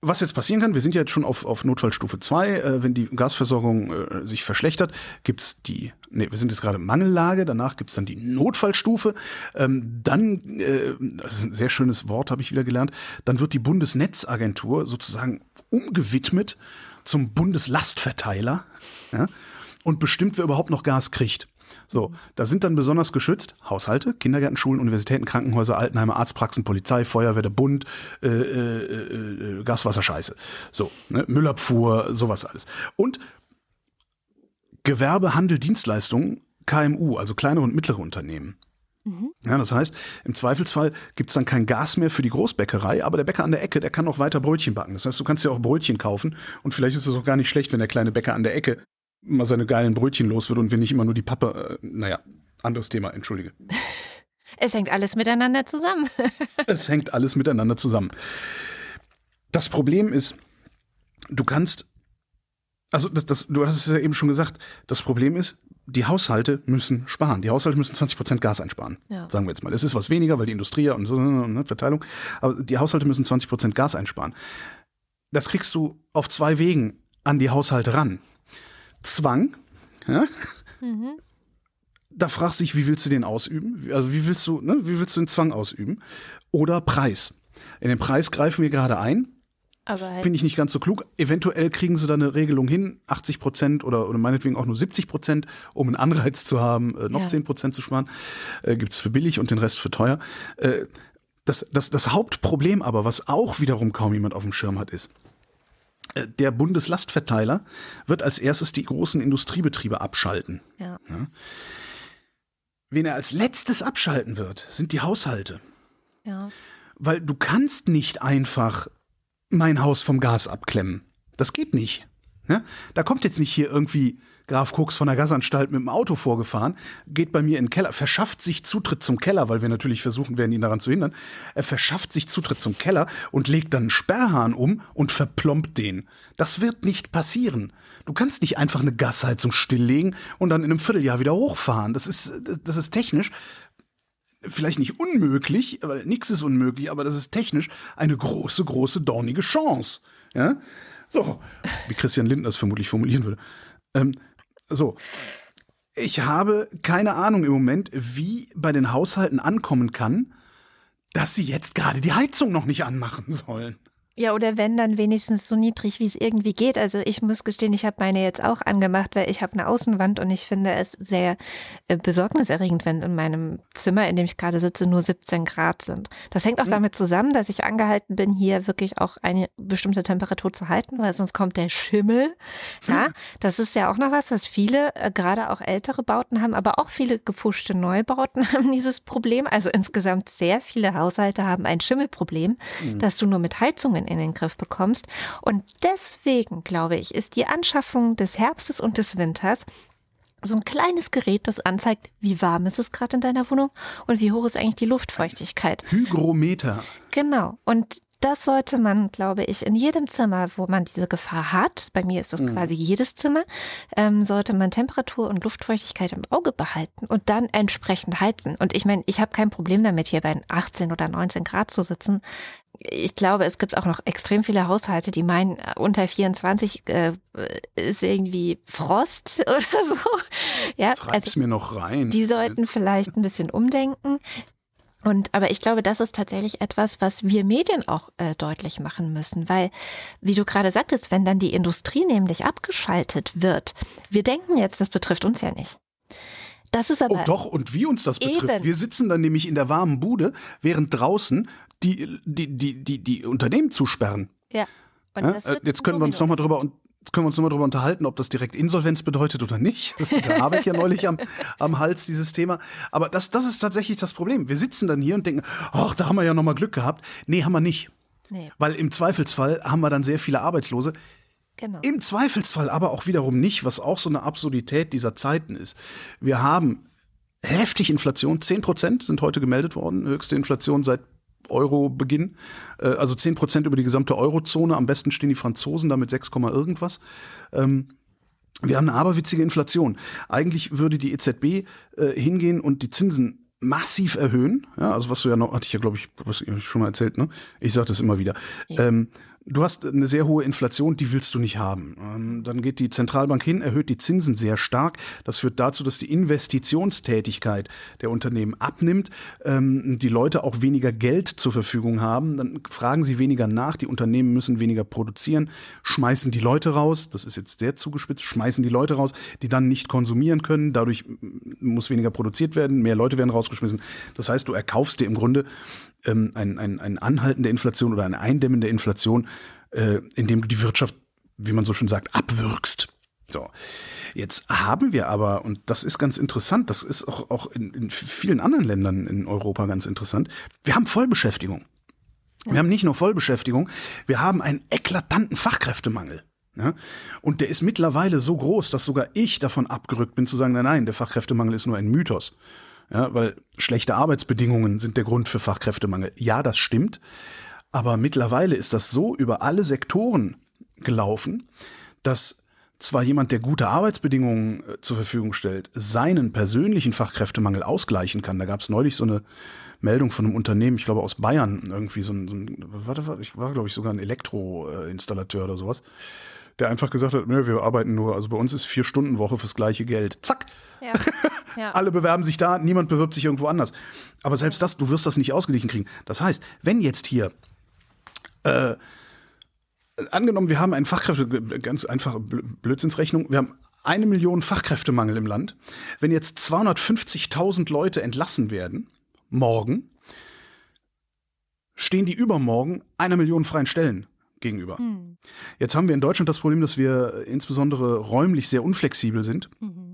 Was jetzt passieren kann, wir sind ja jetzt schon auf, auf Notfallstufe 2. Äh, wenn die Gasversorgung äh, sich verschlechtert, gibt's die, nee, wir sind jetzt gerade Mangellage, danach gibt's dann die Notfallstufe. Ähm, dann, äh, das ist ein sehr schönes Wort, habe ich wieder gelernt, dann wird die Bundesnetzagentur sozusagen umgewidmet zum Bundeslastverteiler. Ja? Und bestimmt, wer überhaupt noch Gas kriegt. So, da sind dann besonders geschützt Haushalte, Kindergärten, Schulen, Universitäten, Krankenhäuser, Altenheime, Arztpraxen, Polizei, Feuerwehr, der Bund, äh, äh, äh, Gaswasser, Scheiße. So, ne? Müllabfuhr, sowas alles. Und Gewerbe, Handel, Dienstleistungen, KMU, also kleinere und mittlere Unternehmen. Ja, das heißt, im Zweifelsfall gibt es dann kein Gas mehr für die Großbäckerei, aber der Bäcker an der Ecke, der kann noch weiter Brötchen backen. Das heißt, du kannst ja auch Brötchen kaufen und vielleicht ist es auch gar nicht schlecht, wenn der kleine Bäcker an der Ecke mal seine geilen Brötchen los wird und wir nicht immer nur die Pappe, äh, naja, anderes Thema, entschuldige. (laughs) Es hängt alles miteinander zusammen. (laughs) es hängt alles miteinander zusammen. Das Problem ist, du kannst, also das, das, du hast es ja eben schon gesagt, das Problem ist, die Haushalte müssen sparen. Die Haushalte müssen 20 Prozent Gas einsparen. Ja. Sagen wir jetzt mal. Es ist was weniger, weil die Industrie ja und so, ne, Verteilung. Aber die Haushalte müssen 20 Prozent Gas einsparen. Das kriegst du auf zwei Wegen an die Haushalte ran. Zwang, ja? Mhm. Da fragst du dich, wie willst du den ausüben? Also wie willst du, ne, wie willst du den Zwang ausüben? Oder Preis. In den Preis greifen wir gerade ein. Halt Finde ich nicht ganz so klug. Eventuell kriegen sie da eine Regelung hin, 80 Prozent oder, oder meinetwegen auch nur 70 Prozent, um einen Anreiz zu haben, äh, noch ja. 10 Prozent zu sparen. Äh, Gibt es für billig und den Rest für teuer. Äh, das, das, das Hauptproblem aber, was auch wiederum kaum jemand auf dem Schirm hat, ist, der Bundeslastverteiler wird als erstes die großen Industriebetriebe abschalten. Ja. ja. Wen er als letztes abschalten wird, sind die Haushalte. Ja. Weil du kannst nicht einfach mein Haus vom Gas abklemmen. Das geht nicht. Ja? Da kommt jetzt nicht hier irgendwie Graf Koks von der Gasanstalt mit dem Auto vorgefahren, geht bei mir in den Keller, verschafft sich Zutritt zum Keller, weil wir natürlich versuchen werden, ihn daran zu hindern. Er verschafft sich Zutritt zum Keller und legt dann einen Sperrhahn um und verplombt den. Das wird nicht passieren. Du kannst nicht einfach eine Gasheizung stilllegen und dann in einem Vierteljahr wieder hochfahren. Das ist, das ist technisch vielleicht nicht unmöglich, weil nichts ist unmöglich, aber das ist technisch eine große, große, dornige Chance. Ja? So, wie Christian Lindner es vermutlich formulieren würde. Ähm, so. Ich habe keine Ahnung im Moment, wie bei den Haushalten ankommen kann, dass sie jetzt gerade die Heizung noch nicht anmachen sollen. Ja, oder wenn, dann wenigstens so niedrig, wie es irgendwie geht. Also ich muss gestehen, ich habe meine jetzt auch angemacht, weil ich habe eine Außenwand und ich finde es sehr äh, besorgniserregend, wenn in meinem Zimmer, in dem ich gerade sitze, nur 17 Grad sind. Das hängt auch mhm. damit zusammen, dass ich angehalten bin, hier wirklich auch eine bestimmte Temperatur zu halten, weil sonst kommt der Schimmel. Ja, hm. das ist ja auch noch was, was viele, äh, gerade auch ältere Bauten haben, aber auch viele gefuschte Neubauten (laughs) haben dieses Problem. Also insgesamt sehr viele Haushalte haben ein Schimmelproblem, mhm. dass du nur mit Heizungen in den Griff bekommst. Und deswegen, glaube ich, ist die Anschaffung des Herbstes und des Winters so ein kleines Gerät, das anzeigt, wie warm ist es gerade in deiner Wohnung und wie hoch ist eigentlich die Luftfeuchtigkeit. Hygrometer. Genau. Und das sollte man, glaube ich, in jedem Zimmer, wo man diese Gefahr hat, bei mir ist das mhm. quasi jedes Zimmer, ähm, sollte man Temperatur und Luftfeuchtigkeit im Auge behalten und dann entsprechend heizen. Und ich meine, ich habe kein Problem damit, hier bei 18 oder 19 Grad zu sitzen. Ich glaube, es gibt auch noch extrem viele Haushalte, die meinen, unter 24 äh, ist irgendwie Frost (laughs) oder so. Ja, Treib's also, mir noch rein. Die sollten vielleicht ein bisschen umdenken. Und aber ich glaube, das ist tatsächlich etwas, was wir Medien auch äh, deutlich machen müssen, weil, wie du gerade sagtest, wenn dann die Industrie nämlich abgeschaltet wird, wir denken jetzt, das betrifft uns ja nicht. Das ist aber. Oh doch, und wie uns das betrifft. Eben. Wir sitzen dann nämlich in der warmen Bude, während draußen die, die, die, die, die Unternehmen zusperren. Ja. ja? Äh, jetzt können wir uns nochmal drüber und Jetzt können wir uns nochmal darüber unterhalten, ob das direkt Insolvenz bedeutet oder nicht. (laughs) Das hat der Habeck ja neulich am, am Hals, dieses Thema. Aber das, das ist tatsächlich das Problem. Wir sitzen dann hier und denken, ach, da haben wir ja nochmal Glück gehabt. Nee, haben wir nicht. Nee. Weil im Zweifelsfall haben wir dann sehr viele Arbeitslose. Genau. Im Zweifelsfall aber auch wiederum nicht, was auch so eine Absurdität dieser Zeiten ist. Wir haben heftig Inflation, 10 Prozent sind heute gemeldet worden, höchste Inflation seit Euro-Beginn. Äh, also 10 Prozent über die gesamte Eurozone. Am besten stehen die Franzosen da mit 6, irgendwas. Ähm, wir haben eine aberwitzige Inflation. Eigentlich würde die EZB äh, hingehen und die Zinsen massiv erhöhen. Ja, also was du ja noch, hatte ich ja, glaube ich, was ich schon mal erzählt, ne? Ich sage das immer wieder. Ja. Ähm, Du hast eine sehr hohe Inflation, die willst du nicht haben. Ähm, dann geht die Zentralbank hin, erhöht die Zinsen sehr stark. Das führt dazu, dass die Investitionstätigkeit der Unternehmen abnimmt, ähm, die Leute auch weniger Geld zur Verfügung haben. Dann fragen sie weniger nach, die Unternehmen müssen weniger produzieren, schmeißen die Leute raus, das ist jetzt sehr zugespitzt, schmeißen die Leute raus, die dann nicht konsumieren können. Dadurch muss weniger produziert werden, mehr Leute werden rausgeschmissen. Das heißt, du erkaufst dir im Grunde ähm, ein, ein, ein Anhalten der Inflation oder ein Eindämmen der Inflation, äh, indem du die Wirtschaft, wie man so schön sagt, abwirkst. So, jetzt haben wir aber, und das ist ganz interessant, das ist auch, auch in, in vielen anderen Ländern in Europa ganz interessant, wir haben Vollbeschäftigung. Wir haben nicht nur Vollbeschäftigung, wir haben einen eklatanten Fachkräftemangel. Ja? Und der ist mittlerweile so groß, dass sogar ich davon abgerückt bin zu sagen, nein, nein, der Fachkräftemangel ist nur ein Mythos. Ja, weil schlechte Arbeitsbedingungen sind der Grund für Fachkräftemangel. Ja, das stimmt. Aber mittlerweile ist das so über alle Sektoren gelaufen, dass zwar jemand, der gute Arbeitsbedingungen äh, zur Verfügung stellt, seinen persönlichen Fachkräftemangel ausgleichen kann. Da gab es neulich so eine Meldung von einem Unternehmen, ich glaube aus Bayern, irgendwie so ein, so ein warte, warte, ich war, glaube ich, sogar ein Elektroinstallateur oder sowas, der einfach gesagt hat, wir arbeiten nur, also bei uns ist vier Stunden Woche fürs gleiche Geld. Zack. Ja. (laughs) Ja. Alle bewerben sich da, niemand bewirbt sich irgendwo anders. Aber selbst das, du wirst das nicht ausgeglichen kriegen. Das heißt, wenn jetzt hier äh, angenommen, wir haben einen Fachkräfte, ganz einfach Blödsinnsrechnung, wir haben eine Million Fachkräftemangel im Land. Wenn jetzt 250.000 Leute entlassen werden, morgen, stehen die übermorgen einer Million freien Stellen gegenüber. Mhm. Jetzt haben wir in Deutschland das Problem, dass wir insbesondere räumlich sehr unflexibel sind. Mhm.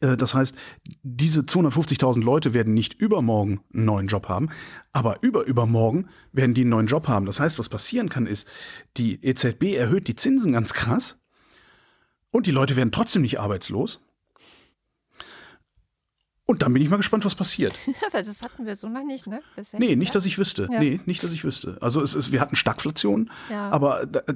Das heißt, diese 250.000 Leute werden nicht übermorgen einen neuen Job haben, aber überübermorgen werden die einen neuen Job haben. Das heißt, was passieren kann, ist, die EZB erhöht die Zinsen ganz krass und die Leute werden trotzdem nicht arbeitslos. Und dann bin ich mal gespannt, was passiert. (laughs) Aber das hatten wir so noch nicht, ne? Bisher, nee, nicht, dass ich wüsste. Ja. Nee, nicht, dass ich wüsste. Also es ist, wir hatten Stagflation, ja. aber äh,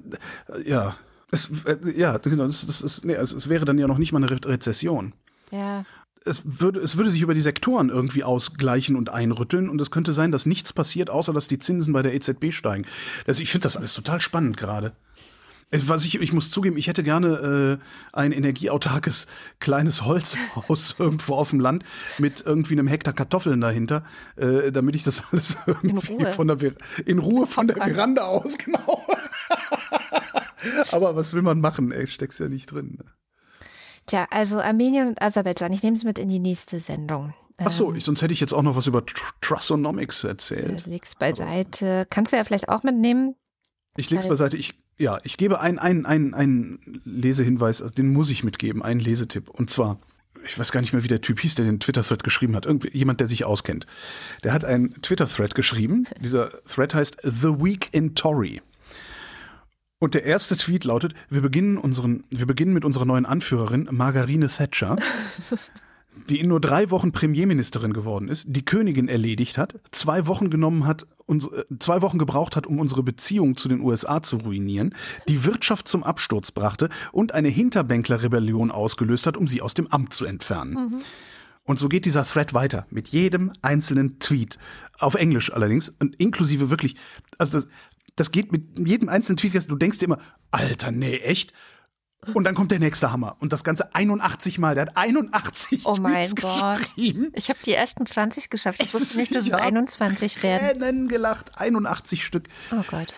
ja, es, äh, ja, genau, das, das ist, nee, es, es, wäre dann ja noch nicht mal eine Re Rezession. Ja. Es würde, es würde sich über die Sektoren irgendwie ausgleichen und einrütteln und es könnte sein, dass nichts passiert, außer dass die Zinsen bei der EZB steigen. Also ich finde das alles total spannend gerade. Was ich, ich muss zugeben, ich hätte gerne äh, ein energieautarkes kleines Holzhaus (laughs) irgendwo auf dem Land mit irgendwie einem Hektar Kartoffeln dahinter, äh, damit ich das alles irgendwie in Ruhe von der, in Ruhe von der Veranda aus, (laughs) genau. Aber was will man machen? Ey, steckst ja nicht drin. Ne? Tja, also Armenien und Aserbaidschan, ich nehme es mit in die nächste Sendung. Ach so, ähm, sonst hätte ich jetzt auch noch was über Trussonomics erzählt. Leg's beiseite. Kannst du ja vielleicht auch mitnehmen. Ich leg's beiseite. Ich ja, ich gebe einen, einen, einen, einen Lesehinweis, also den muss ich mitgeben, einen Lesetipp. Und zwar, ich weiß gar nicht mehr, wie der Typ hieß, der den Twitter-Thread geschrieben hat. Irgendwie, jemand, der sich auskennt. Der hat einen Twitter-Thread geschrieben. Dieser Thread heißt The Week in Tory. Und der erste Tweet lautet: Wir beginnen unseren, wir beginnen mit unserer neuen Anführerin Margarine Thatcher. (laughs) die in nur drei Wochen Premierministerin geworden ist, die Königin erledigt hat, zwei Wochen genommen hat, uns, äh, zwei Wochen gebraucht hat, um unsere Beziehung zu den USA zu ruinieren, die Wirtschaft zum Absturz brachte und eine Hinterbänklerrebellion ausgelöst hat, um sie aus dem Amt zu entfernen. Mhm. Und so geht dieser Thread weiter mit jedem einzelnen Tweet. Auf Englisch allerdings und inklusive wirklich, also das, das geht mit jedem einzelnen Tweet, du denkst dir immer, Alter, nee, echt? Und dann kommt der nächste Hammer. Und das Ganze 81 Mal. Der hat 81 Oh mein Gott. Ich habe die ersten 20 geschafft. Ich wusste nicht, dass es 21 werden. Tränen gelacht. 81 Stück. Oh Gott.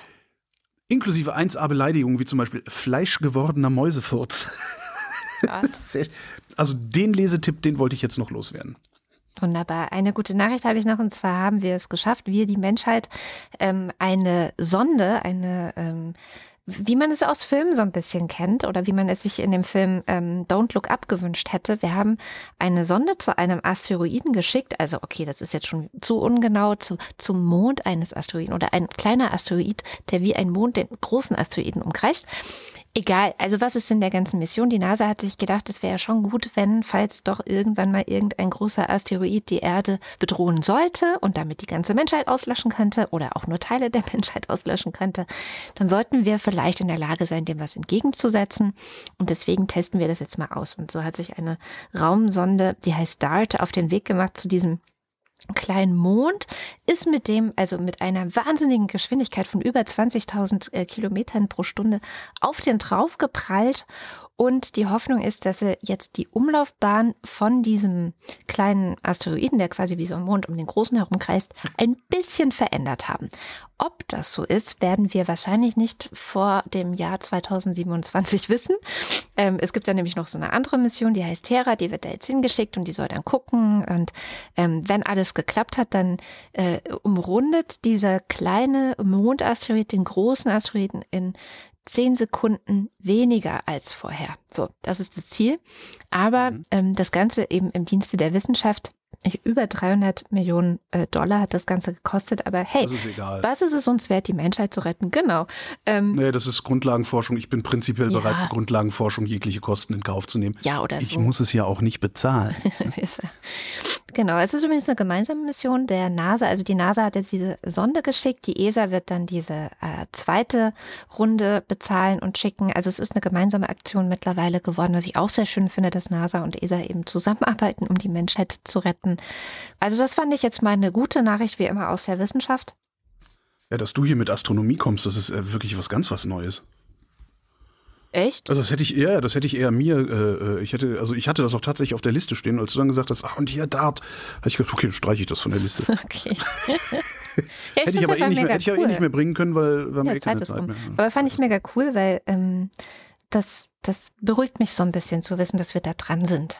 Inklusive 1a-Beleidigungen, wie zum Beispiel fleischgewordener Mäusefurz. (laughs) also den Lesetipp, den wollte ich jetzt noch loswerden. Wunderbar. Eine gute Nachricht habe ich noch, und zwar haben wir es geschafft, wir, die Menschheit, ähm, eine Sonde, eine ähm, wie man es aus Filmen so ein bisschen kennt oder wie man es sich in dem Film ähm, Don't Look Up gewünscht hätte. Wir haben eine Sonde zu einem Asteroiden geschickt. Also okay, das ist jetzt schon zu ungenau, zu, zum Mond eines Asteroiden oder ein kleiner Asteroid, der wie ein Mond den großen Asteroiden umkreist. Egal, also was ist in der ganzen Mission? Die NASA hat sich gedacht, es wäre ja schon gut, wenn, falls doch irgendwann mal irgendein großer Asteroid die Erde bedrohen sollte und damit die ganze Menschheit auslöschen könnte oder auch nur Teile der (laughs) Menschheit auslöschen könnte, dann sollten wir vielleicht in der Lage sein, dem was entgegenzusetzen. Und deswegen testen wir das jetzt mal aus. Und so hat sich eine Raumsonde, die heißt DART, auf den Weg gemacht zu diesem kleinen Mond, ist mit dem, also mit einer wahnsinnigen Geschwindigkeit von über 20.000 äh, Kilometern pro Stunde auf den drauf geprallt und die Hoffnung ist, dass sie jetzt die Umlaufbahn von diesem kleinen Asteroiden, der quasi wie so ein Mond um den großen herumkreist, ein bisschen verändert haben. Ob das so ist, werden wir wahrscheinlich nicht vor dem Jahr 2027 (laughs) wissen. Ähm, es gibt ja nämlich noch so eine andere Mission, die heißt Hera, die wird da jetzt hingeschickt und die soll dann gucken. Und ähm, wenn alles geklappt hat, dann äh, umrundet dieser kleine Mondasteroid den großen Asteroiden in zehn Sekunden weniger als vorher. So, das ist das Ziel. Aber Mhm. ähm, das Ganze eben im Dienste der Wissenschaft. Über 300 Millionen äh, Dollar hat das Ganze gekostet. Aber hey, ist was ist es uns wert, die Menschheit zu retten? Genau. Ähm, Nee, das ist Grundlagenforschung. Ich bin prinzipiell Ja. bereit, für Grundlagenforschung jegliche Kosten in Kauf zu nehmen. ja, oder Ich so. muss es ja auch nicht bezahlen. (laughs) Genau, es ist übrigens eine gemeinsame Mission der NASA. Also die NASA hat jetzt diese Sonde geschickt, die ESA wird dann diese äh, zweite Runde bezahlen und schicken. Also es ist eine gemeinsame Aktion mittlerweile geworden, was ich auch sehr schön finde, dass NASA und ESA eben zusammenarbeiten, um die Menschheit zu retten. Also das fand ich jetzt mal eine gute Nachricht, wie immer aus der Wissenschaft. ja, dass du hier mit Astronomie kommst, das ist äh, wirklich was ganz was Neues. Echt? Also das hätte ich eher, das hätte ich eher mir, äh, ich hätte, also ich hatte das auch tatsächlich auf der Liste stehen, als du dann gesagt hast, ach und hier Dart, habe ich gedacht, okay, streiche ich das von der Liste. (laughs) Okay. (laughs) ja, ich hätte ich aber eh einfach nicht mehr, hätte ich aber cool. eh nicht mehr bringen können, weil wir haben Ja, eh Zeit Zeit um. mehr. Aber fand ich mega cool, weil ähm, das, das beruhigt mich so ein bisschen zu wissen, dass wir da dran sind.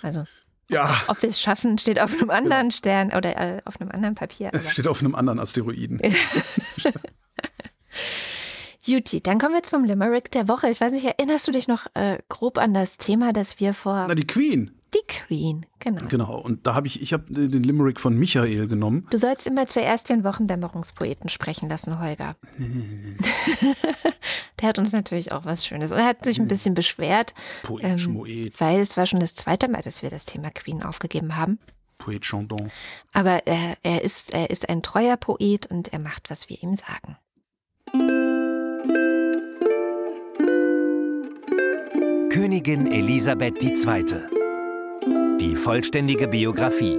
Also Ja, ob wir es schaffen, steht auf einem anderen Stern oder äh, auf einem anderen Papier. Aber. steht auf einem anderen Asteroiden. (laughs) Juti, dann kommen wir zum Limerick der Woche. Ich weiß nicht, erinnerst du dich noch äh, grob an das Thema, das wir vor Na, die Queen. Die Queen, genau. Genau, und da habe ich, ich habe den Limerick von Michael genommen. Du sollst immer zuerst den Wochendämmerungspoeten sprechen lassen, Holger. (laughs) Der hat uns natürlich auch was Schönes. Und er hat sich ein bisschen beschwert, Poet, ähm, weil es war schon das zweite Mal, dass wir das Thema Queen aufgegeben haben. Poet Chandon. Aber er, er, ist, er ist ein treuer Poet und er macht, was wir ihm sagen. Königin Elisabeth II. Die vollständige Biografie.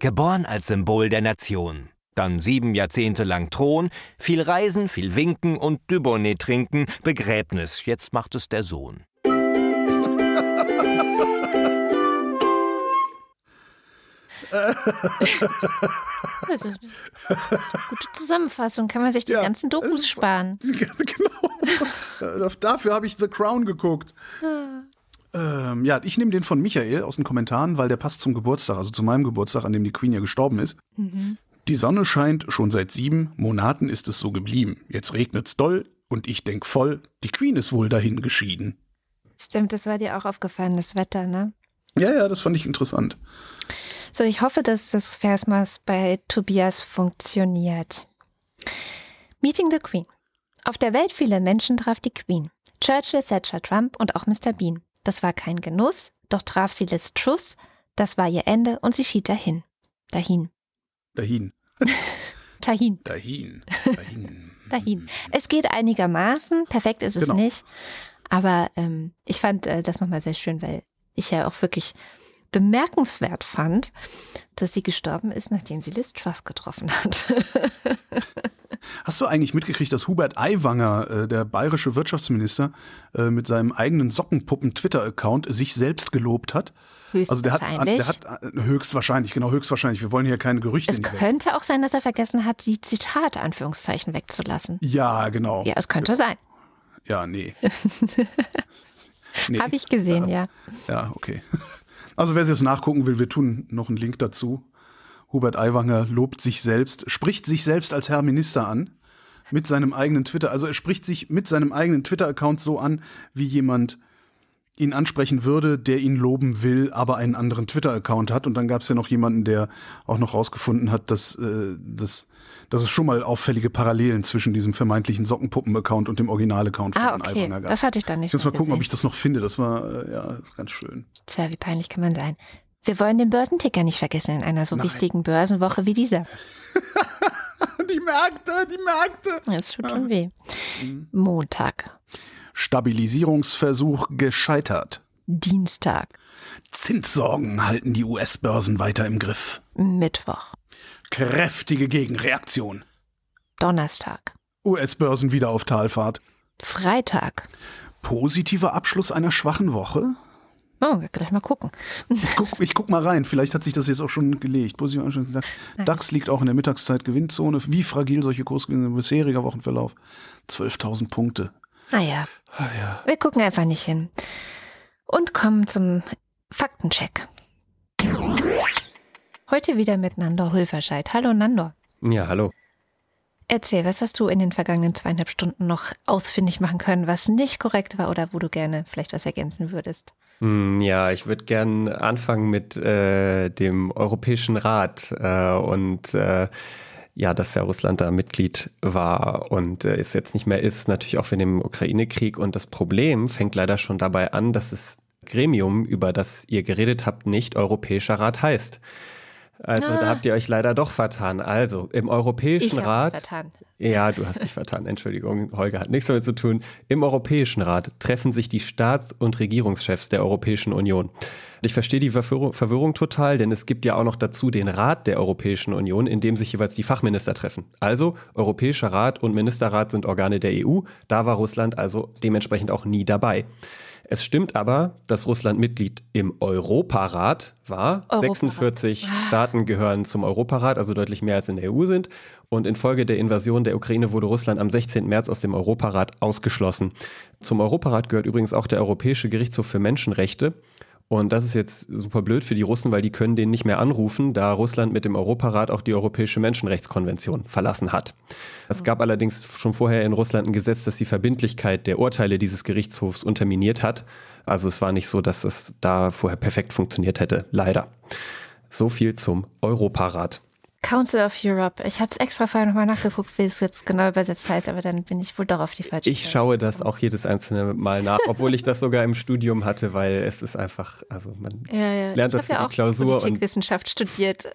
Geboren als Symbol der Nation. Dann sieben Jahrzehnte lang Thron, viel Reisen, viel Winken und Dubonnet trinken, Begräbnis, jetzt macht es der Sohn. (laughs) Also, gute Zusammenfassung. Kann man sich die Ja, ganzen Dokus sparen. (laughs) genau. (laughs) Dafür habe ich The Crown geguckt. Ähm, ja, ich nehme den von Michael aus den Kommentaren, weil der passt zum Geburtstag, also zu meinem Geburtstag, an dem die Queen ja gestorben ist. Die Sonne scheint, schon seit sieben Monaten ist es so geblieben. Jetzt regnet's doll und ich denk voll, die Queen ist wohl dahin geschieden. Stimmt, das war dir auch aufgefallen, das Wetter, ne? Ja, ja, das fand ich interessant. So, ich hoffe, dass das Versmaß bei Tobias funktioniert. Meeting the Queen. Auf der Welt viele Menschen traf die Queen. Churchill, Thatcher, Trump und auch Mr. Bean. Das war kein Genuss, doch traf sie Liz Truss. Das war ihr Ende und sie schied dahin. Dahin. Dahin. (laughs) Dahin. Dahin. Dahin. (laughs) Dahin. Es geht einigermaßen. Perfekt ist es Genau. nicht. Aber ähm, ich fand äh, das nochmal sehr schön, weil ich ja auch wirklich bemerkenswert fand, dass sie gestorben ist, nachdem sie Liz Truss getroffen hat. (laughs) Hast du eigentlich mitgekriegt, dass Hubert Aiwanger, äh, der bayerische Wirtschaftsminister, äh, mit seinem eigenen Sockenpuppen-Twitter-Account sich selbst gelobt hat? Also der hat, Höchstwahrscheinlich. der hat äh, höchstwahrscheinlich, genau höchstwahrscheinlich. Wir wollen hier keine Gerüchte es könnte auch sein, dass er vergessen hat, die Zitate Anführungszeichen wegzulassen. Ja, genau. Ja, es könnte sein. Ja, nee. (laughs) nee. Habe ich gesehen, ja. Ja, okay. Also wer sich das nachgucken will, wir tun noch einen Link dazu. Hubert Aiwanger lobt sich selbst, spricht sich selbst als Herr Minister an mit seinem eigenen Twitter. Also er spricht sich mit seinem eigenen Twitter-Account so an, wie jemand ihn ansprechen würde, der ihn loben will, aber einen anderen Twitter-Account hat. Und dann gab es ja noch jemanden, der auch noch rausgefunden hat, dass, äh, dass, dass es schon mal auffällige Parallelen zwischen diesem vermeintlichen Sockenpuppen-Account und dem Original-Account von Ah, okay. Aiwanger gab. Das hatte ich dann nicht ich muss mal gucken, ob gesehen. ich das noch finde. Das war äh, ja ganz schön. Tja, wie peinlich kann man sein. Wir wollen den Börsenticker nicht vergessen in einer so Nein. wichtigen Börsenwoche wie dieser. (laughs) Die Märkte, die Märkte. Das tut schon weh. Mhm. Montag, Stabilisierungsversuch gescheitert. Dienstag, Zinssorgen halten die US-Börsen weiter im Griff. Mittwoch, Kräftige Gegenreaktion. Donnerstag, US-Börsen wieder auf Talfahrt. Freitag. Positiver Abschluss einer schwachen Woche? Oh, gleich mal gucken. Ich guck, ich guck mal rein, vielleicht hat sich das jetzt auch schon gelegt. Positiver Abschluss. DAX liegt auch in der Mittagszeit Gewinnzone. Wie fragil solche Kursgewinne im bisheriger Wochenverlauf? 12.000 Punkte. Naja, Ah, ja. wir gucken einfach nicht hin. Und kommen zum Faktencheck. Heute wieder mit Nandor Hulverscheid. Hallo Nandor. Ja, hallo. Erzähl, was hast du in den vergangenen zweieinhalb Stunden noch ausfindig machen können, was nicht korrekt war oder wo du gerne vielleicht was ergänzen würdest? Hm, ja, ich würde gerne anfangen mit äh, dem Europäischen Rat äh, und äh, ja, dass ja Russland da Mitglied war und äh, es jetzt nicht mehr ist, natürlich auch wegen dem Ukraine-Krieg. Und das Problem fängt leider schon dabei an, dass das Gremium, über das ihr geredet habt, nicht Europäischer Rat heißt. Also ah. da habt ihr euch leider doch vertan. Also im Europäischen ich Rat. Vertan. Ja, du hast dich vertan. Entschuldigung, Holger hat nichts damit zu tun. Im Europäischen Rat treffen sich die Staats- und Regierungschefs der Europäischen Union. Ich verstehe die Verwirrung, Verwirrung total, denn es gibt ja auch noch dazu den Rat der Europäischen Union, in dem sich jeweils die Fachminister treffen. Also Europäischer Rat und Ministerrat sind Organe der EU. Da war Russland also dementsprechend auch nie dabei. Es stimmt aber, dass Russland Mitglied im Europarat war. Europarat. 46 ah. Staaten gehören zum Europarat, also deutlich mehr als in der EU sind. Und infolge der Invasion der Ukraine wurde Russland am 16. März aus dem Europarat ausgeschlossen. Zum Europarat gehört übrigens auch der Europäische Gerichtshof für Menschenrechte. Und das ist jetzt super blöd für die Russen, weil die können den nicht mehr anrufen, da Russland mit dem Europarat auch die Europäische Menschenrechtskonvention verlassen hat. Es gab allerdings schon vorher in Russland ein Gesetz, das die Verbindlichkeit der Urteile dieses Gerichtshofs unterminiert hat. Also es war nicht so, dass es da vorher perfekt funktioniert hätte, leider. So viel zum Europarat. Council of Europe. Ich hatte es extra vorher nochmal nachgeguckt, wie es jetzt genau übersetzt heißt, aber dann bin ich wohl doch auf die falsche Ich Seite schaue das auch jedes einzelne Mal nach, obwohl ich das sogar im Studium hatte, weil es ist einfach, also man ja, ja. lernt das für ja die Klausur. Ich habe Politikwissenschaft studiert.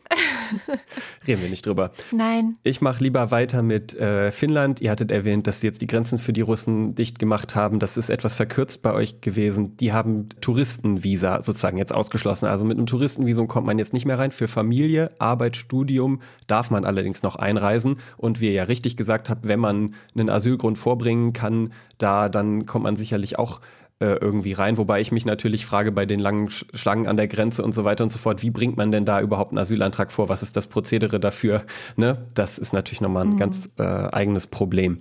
(laughs) Reden wir nicht drüber. Nein. Ich mache lieber weiter mit äh, Finnland. Ihr hattet erwähnt, dass sie jetzt die Grenzen für die Russen dicht gemacht haben. Das ist etwas verkürzt bei euch gewesen. Die haben Touristenvisa sozusagen jetzt ausgeschlossen. Also mit einem Touristenvisum kommt man jetzt nicht mehr rein für Familie, Arbeit, Studium darf man allerdings noch einreisen. Und wie ihr ja richtig gesagt habt, wenn man einen Asylgrund vorbringen kann, da dann kommt man sicherlich auch äh, irgendwie rein. Wobei ich mich natürlich frage bei den langen Schlangen an der Grenze und so weiter und so fort, wie bringt man denn da überhaupt einen Asylantrag vor? Was ist das Prozedere dafür? Ne? Das ist natürlich nochmal ein mhm. ganz äh, eigenes Problem.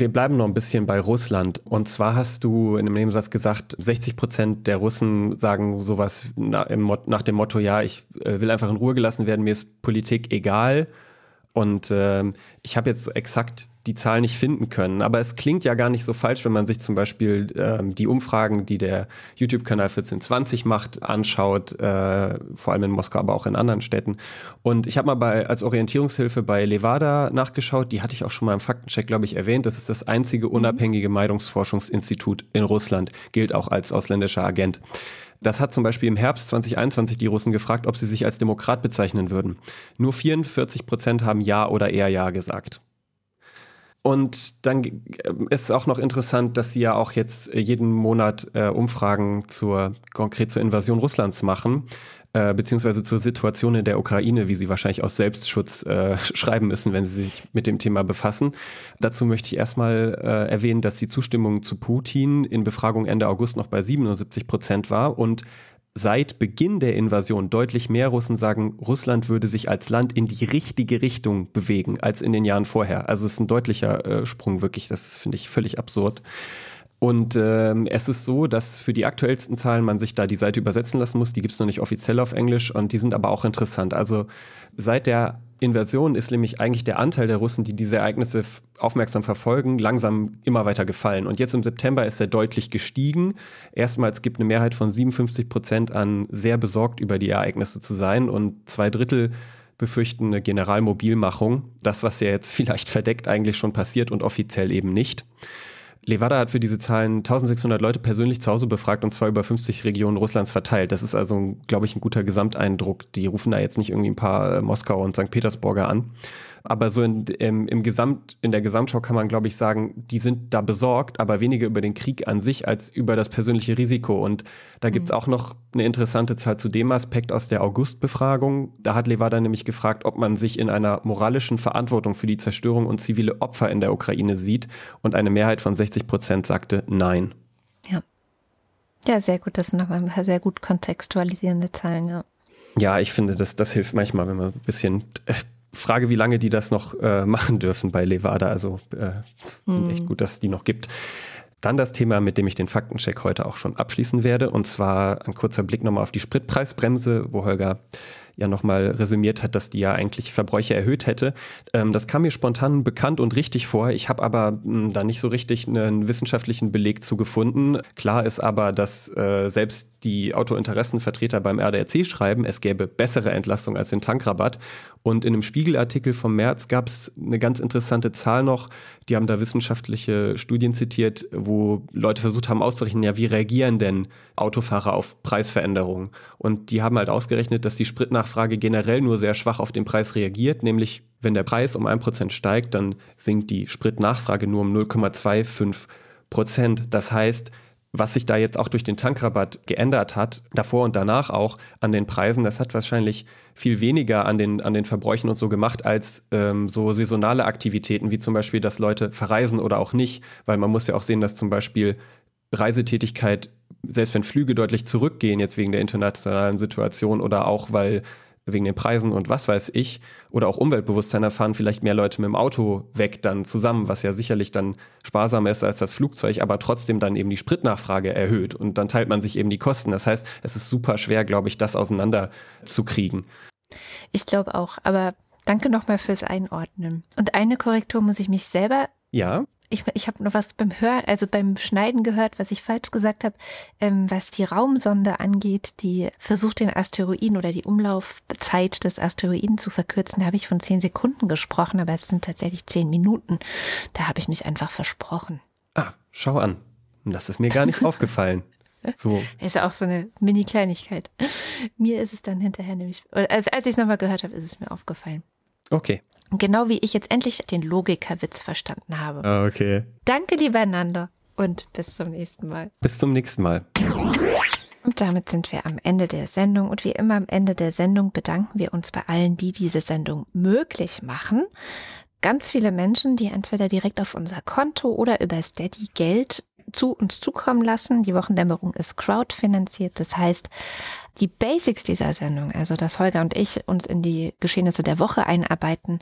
Wir bleiben noch ein bisschen bei Russland. Und zwar hast du in einem Nebensatz gesagt, 60 Prozent der Russen sagen sowas nach, dem Motto, ja, ich äh, will einfach in Ruhe gelassen werden, mir ist Politik egal. Und äh, ich habe jetzt exakt die Zahl nicht finden können. Aber es klingt ja gar nicht so falsch, wenn man sich zum Beispiel ähm, die Umfragen, die der YouTube-Kanal 1420 macht, anschaut, äh, vor allem in Moskau, aber auch in anderen Städten. Und ich habe mal bei, als Orientierungshilfe bei Levada nachgeschaut, die hatte ich auch schon mal im Faktencheck, glaube ich, erwähnt. Das ist das einzige mhm. unabhängige Meidungsforschungsinstitut in Russland, gilt auch als ausländischer Agent. Das hat zum Beispiel im Herbst 2021 die Russen gefragt, ob sie sich als Demokrat bezeichnen würden. Nur 44 Prozent haben Ja oder eher Ja gesagt. Und dann äh, ist es auch noch interessant, dass sie ja auch jetzt äh, jeden Monat äh, Umfragen zur konkret zur Invasion Russlands machen, äh, beziehungsweise zur Situation in der Ukraine, wie sie wahrscheinlich aus Selbstschutz äh, (laughs) schreiben müssen, wenn sie sich mit dem Thema befassen. Dazu möchte ich erstmal äh, erwähnen, dass die Zustimmung zu Putin in Befragung Ende August noch bei 77 Prozent war und seit Beginn der Invasion deutlich mehr Russen sagen, Russland würde sich als Land in die richtige Richtung bewegen als in den Jahren vorher. Also es ist ein deutlicher äh, Sprung wirklich, das finde ich völlig absurd. Und ähm, es ist so, dass für die aktuellsten Zahlen man sich da die Seite übersetzen lassen muss. Die gibt es noch nicht offiziell auf Englisch und die sind aber auch interessant. Also seit der Invasion ist nämlich eigentlich der Anteil der Russen, die diese Ereignisse aufmerksam verfolgen, langsam immer weiter gefallen. Und jetzt im September ist er deutlich gestiegen. Erstmals gibt eine Mehrheit von 57 Prozent an, sehr besorgt über die Ereignisse zu sein und zwei Drittel befürchten eine Generalmobilmachung. Das, was ja jetzt (laughs) vielleicht verdeckt eigentlich schon passiert und offiziell eben nicht. Levada hat für diese Zahlen 1600 Leute persönlich zu Hause befragt und zwar über 50 Regionen Russlands verteilt. Das ist also, glaube ich, ein guter Gesamteindruck. Die rufen da jetzt nicht irgendwie ein paar äh, Moskauer und St. Petersburger an. Aber so in, im, im Gesamt, in der Gesamtschau kann man, glaube ich, sagen, die sind da besorgt, aber weniger über den Krieg an sich als über das persönliche Risiko. Und da mhm. gibt's auch noch eine interessante Zahl zu dem Aspekt aus der August-Befragung. Da hat Levada nämlich gefragt, ob man sich in einer moralischen Verantwortung für die Zerstörung und zivile Opfer in der Ukraine sieht. Und eine Mehrheit von 60 Prozent sagte Nein. Ja. Ja, sehr gut. Das sind nochmal ein paar sehr gut kontextualisierende Zahlen, ja. Ja, ich finde, das, das hilft manchmal, wenn man ein bisschen äh, Frage, wie lange die das noch äh, machen dürfen bei Levada. Also äh, hm. echt gut, dass es die noch gibt. Dann das Thema, mit dem ich den Faktencheck heute auch schon abschließen werde. Und zwar ein kurzer Blick nochmal auf die Spritpreisbremse, wo Holger ja nochmal resümiert hat, dass die ja eigentlich Verbräuche erhöht hätte. Ähm, das kam mir spontan bekannt und richtig vor. Ich habe aber mh, hm, da nicht so richtig einen wissenschaftlichen Beleg zu gefunden. Klar ist aber, dass äh, selbst die Autointeressenvertreter beim RDRC schreiben, es gäbe bessere Entlastung als den Tankrabatt. Und in einem Spiegelartikel vom März gab es eine ganz interessante Zahl noch. Die haben da wissenschaftliche Studien zitiert, wo Leute versucht haben auszurechnen, ja, wie reagieren denn Autofahrer auf Preisveränderungen? Und die haben halt ausgerechnet, dass die Spritnachfrage generell nur sehr schwach auf den Preis reagiert, nämlich wenn der Preis um ein Prozent steigt, dann sinkt die Spritnachfrage nur um 0,25 Prozent. Das heißt, was sich da jetzt auch durch den Tankrabatt geändert hat, davor und danach auch an den Preisen, das hat wahrscheinlich viel weniger an den, an den Verbräuchen und so gemacht als ähm, so saisonale Aktivitäten, wie zum Beispiel, dass Leute verreisen oder auch nicht, weil man muss ja auch sehen, dass zum Beispiel Reisetätigkeit, selbst wenn Flüge deutlich zurückgehen, jetzt wegen der internationalen Situation oder auch weil wegen den Preisen und was weiß ich, oder auch Umweltbewusstsein erfahren vielleicht mehr Leute mit dem Auto weg dann zusammen, was ja sicherlich dann sparsamer ist als das Flugzeug, aber trotzdem dann eben die Spritnachfrage erhöht und dann teilt man sich eben die Kosten. Das heißt, es ist super schwer, glaube ich, das auseinanderzukriegen. Ich glaube auch, aber danke nochmal fürs Einordnen. Und eine Korrektur muss ich mich selber ja ich, ich habe noch was beim Hören, also beim Schneiden gehört, was ich falsch gesagt habe, ähm, was die Raumsonde angeht, die versucht den Asteroiden oder die Umlaufzeit des Asteroiden zu verkürzen, da habe ich von zehn Sekunden gesprochen, aber es sind tatsächlich zehn Minuten. Da habe ich mich einfach versprochen. Ah, schau an. Das ist mir gar nicht (laughs) aufgefallen. So. Ist ja auch so eine Mini-Kleinigkeit. Mir ist es dann hinterher nämlich, also als ich es nochmal gehört habe, ist es mir aufgefallen. Okay. Genau wie ich jetzt endlich den Logikerwitz verstanden habe. Ah, okay. Danke, lieber Nando. Und bis zum nächsten Mal. Bis zum nächsten Mal. Und damit sind wir am Ende der Sendung. Und wie immer am Ende der Sendung bedanken wir uns bei allen, die diese Sendung möglich machen. Ganz viele Menschen, die entweder direkt auf unser Konto oder über Steady Geld zu uns zukommen lassen. Die Wochendämmerung ist crowdfinanziert. Das heißt, die Basics dieser Sendung, also dass Holger und ich uns in die Geschehnisse der Woche einarbeiten,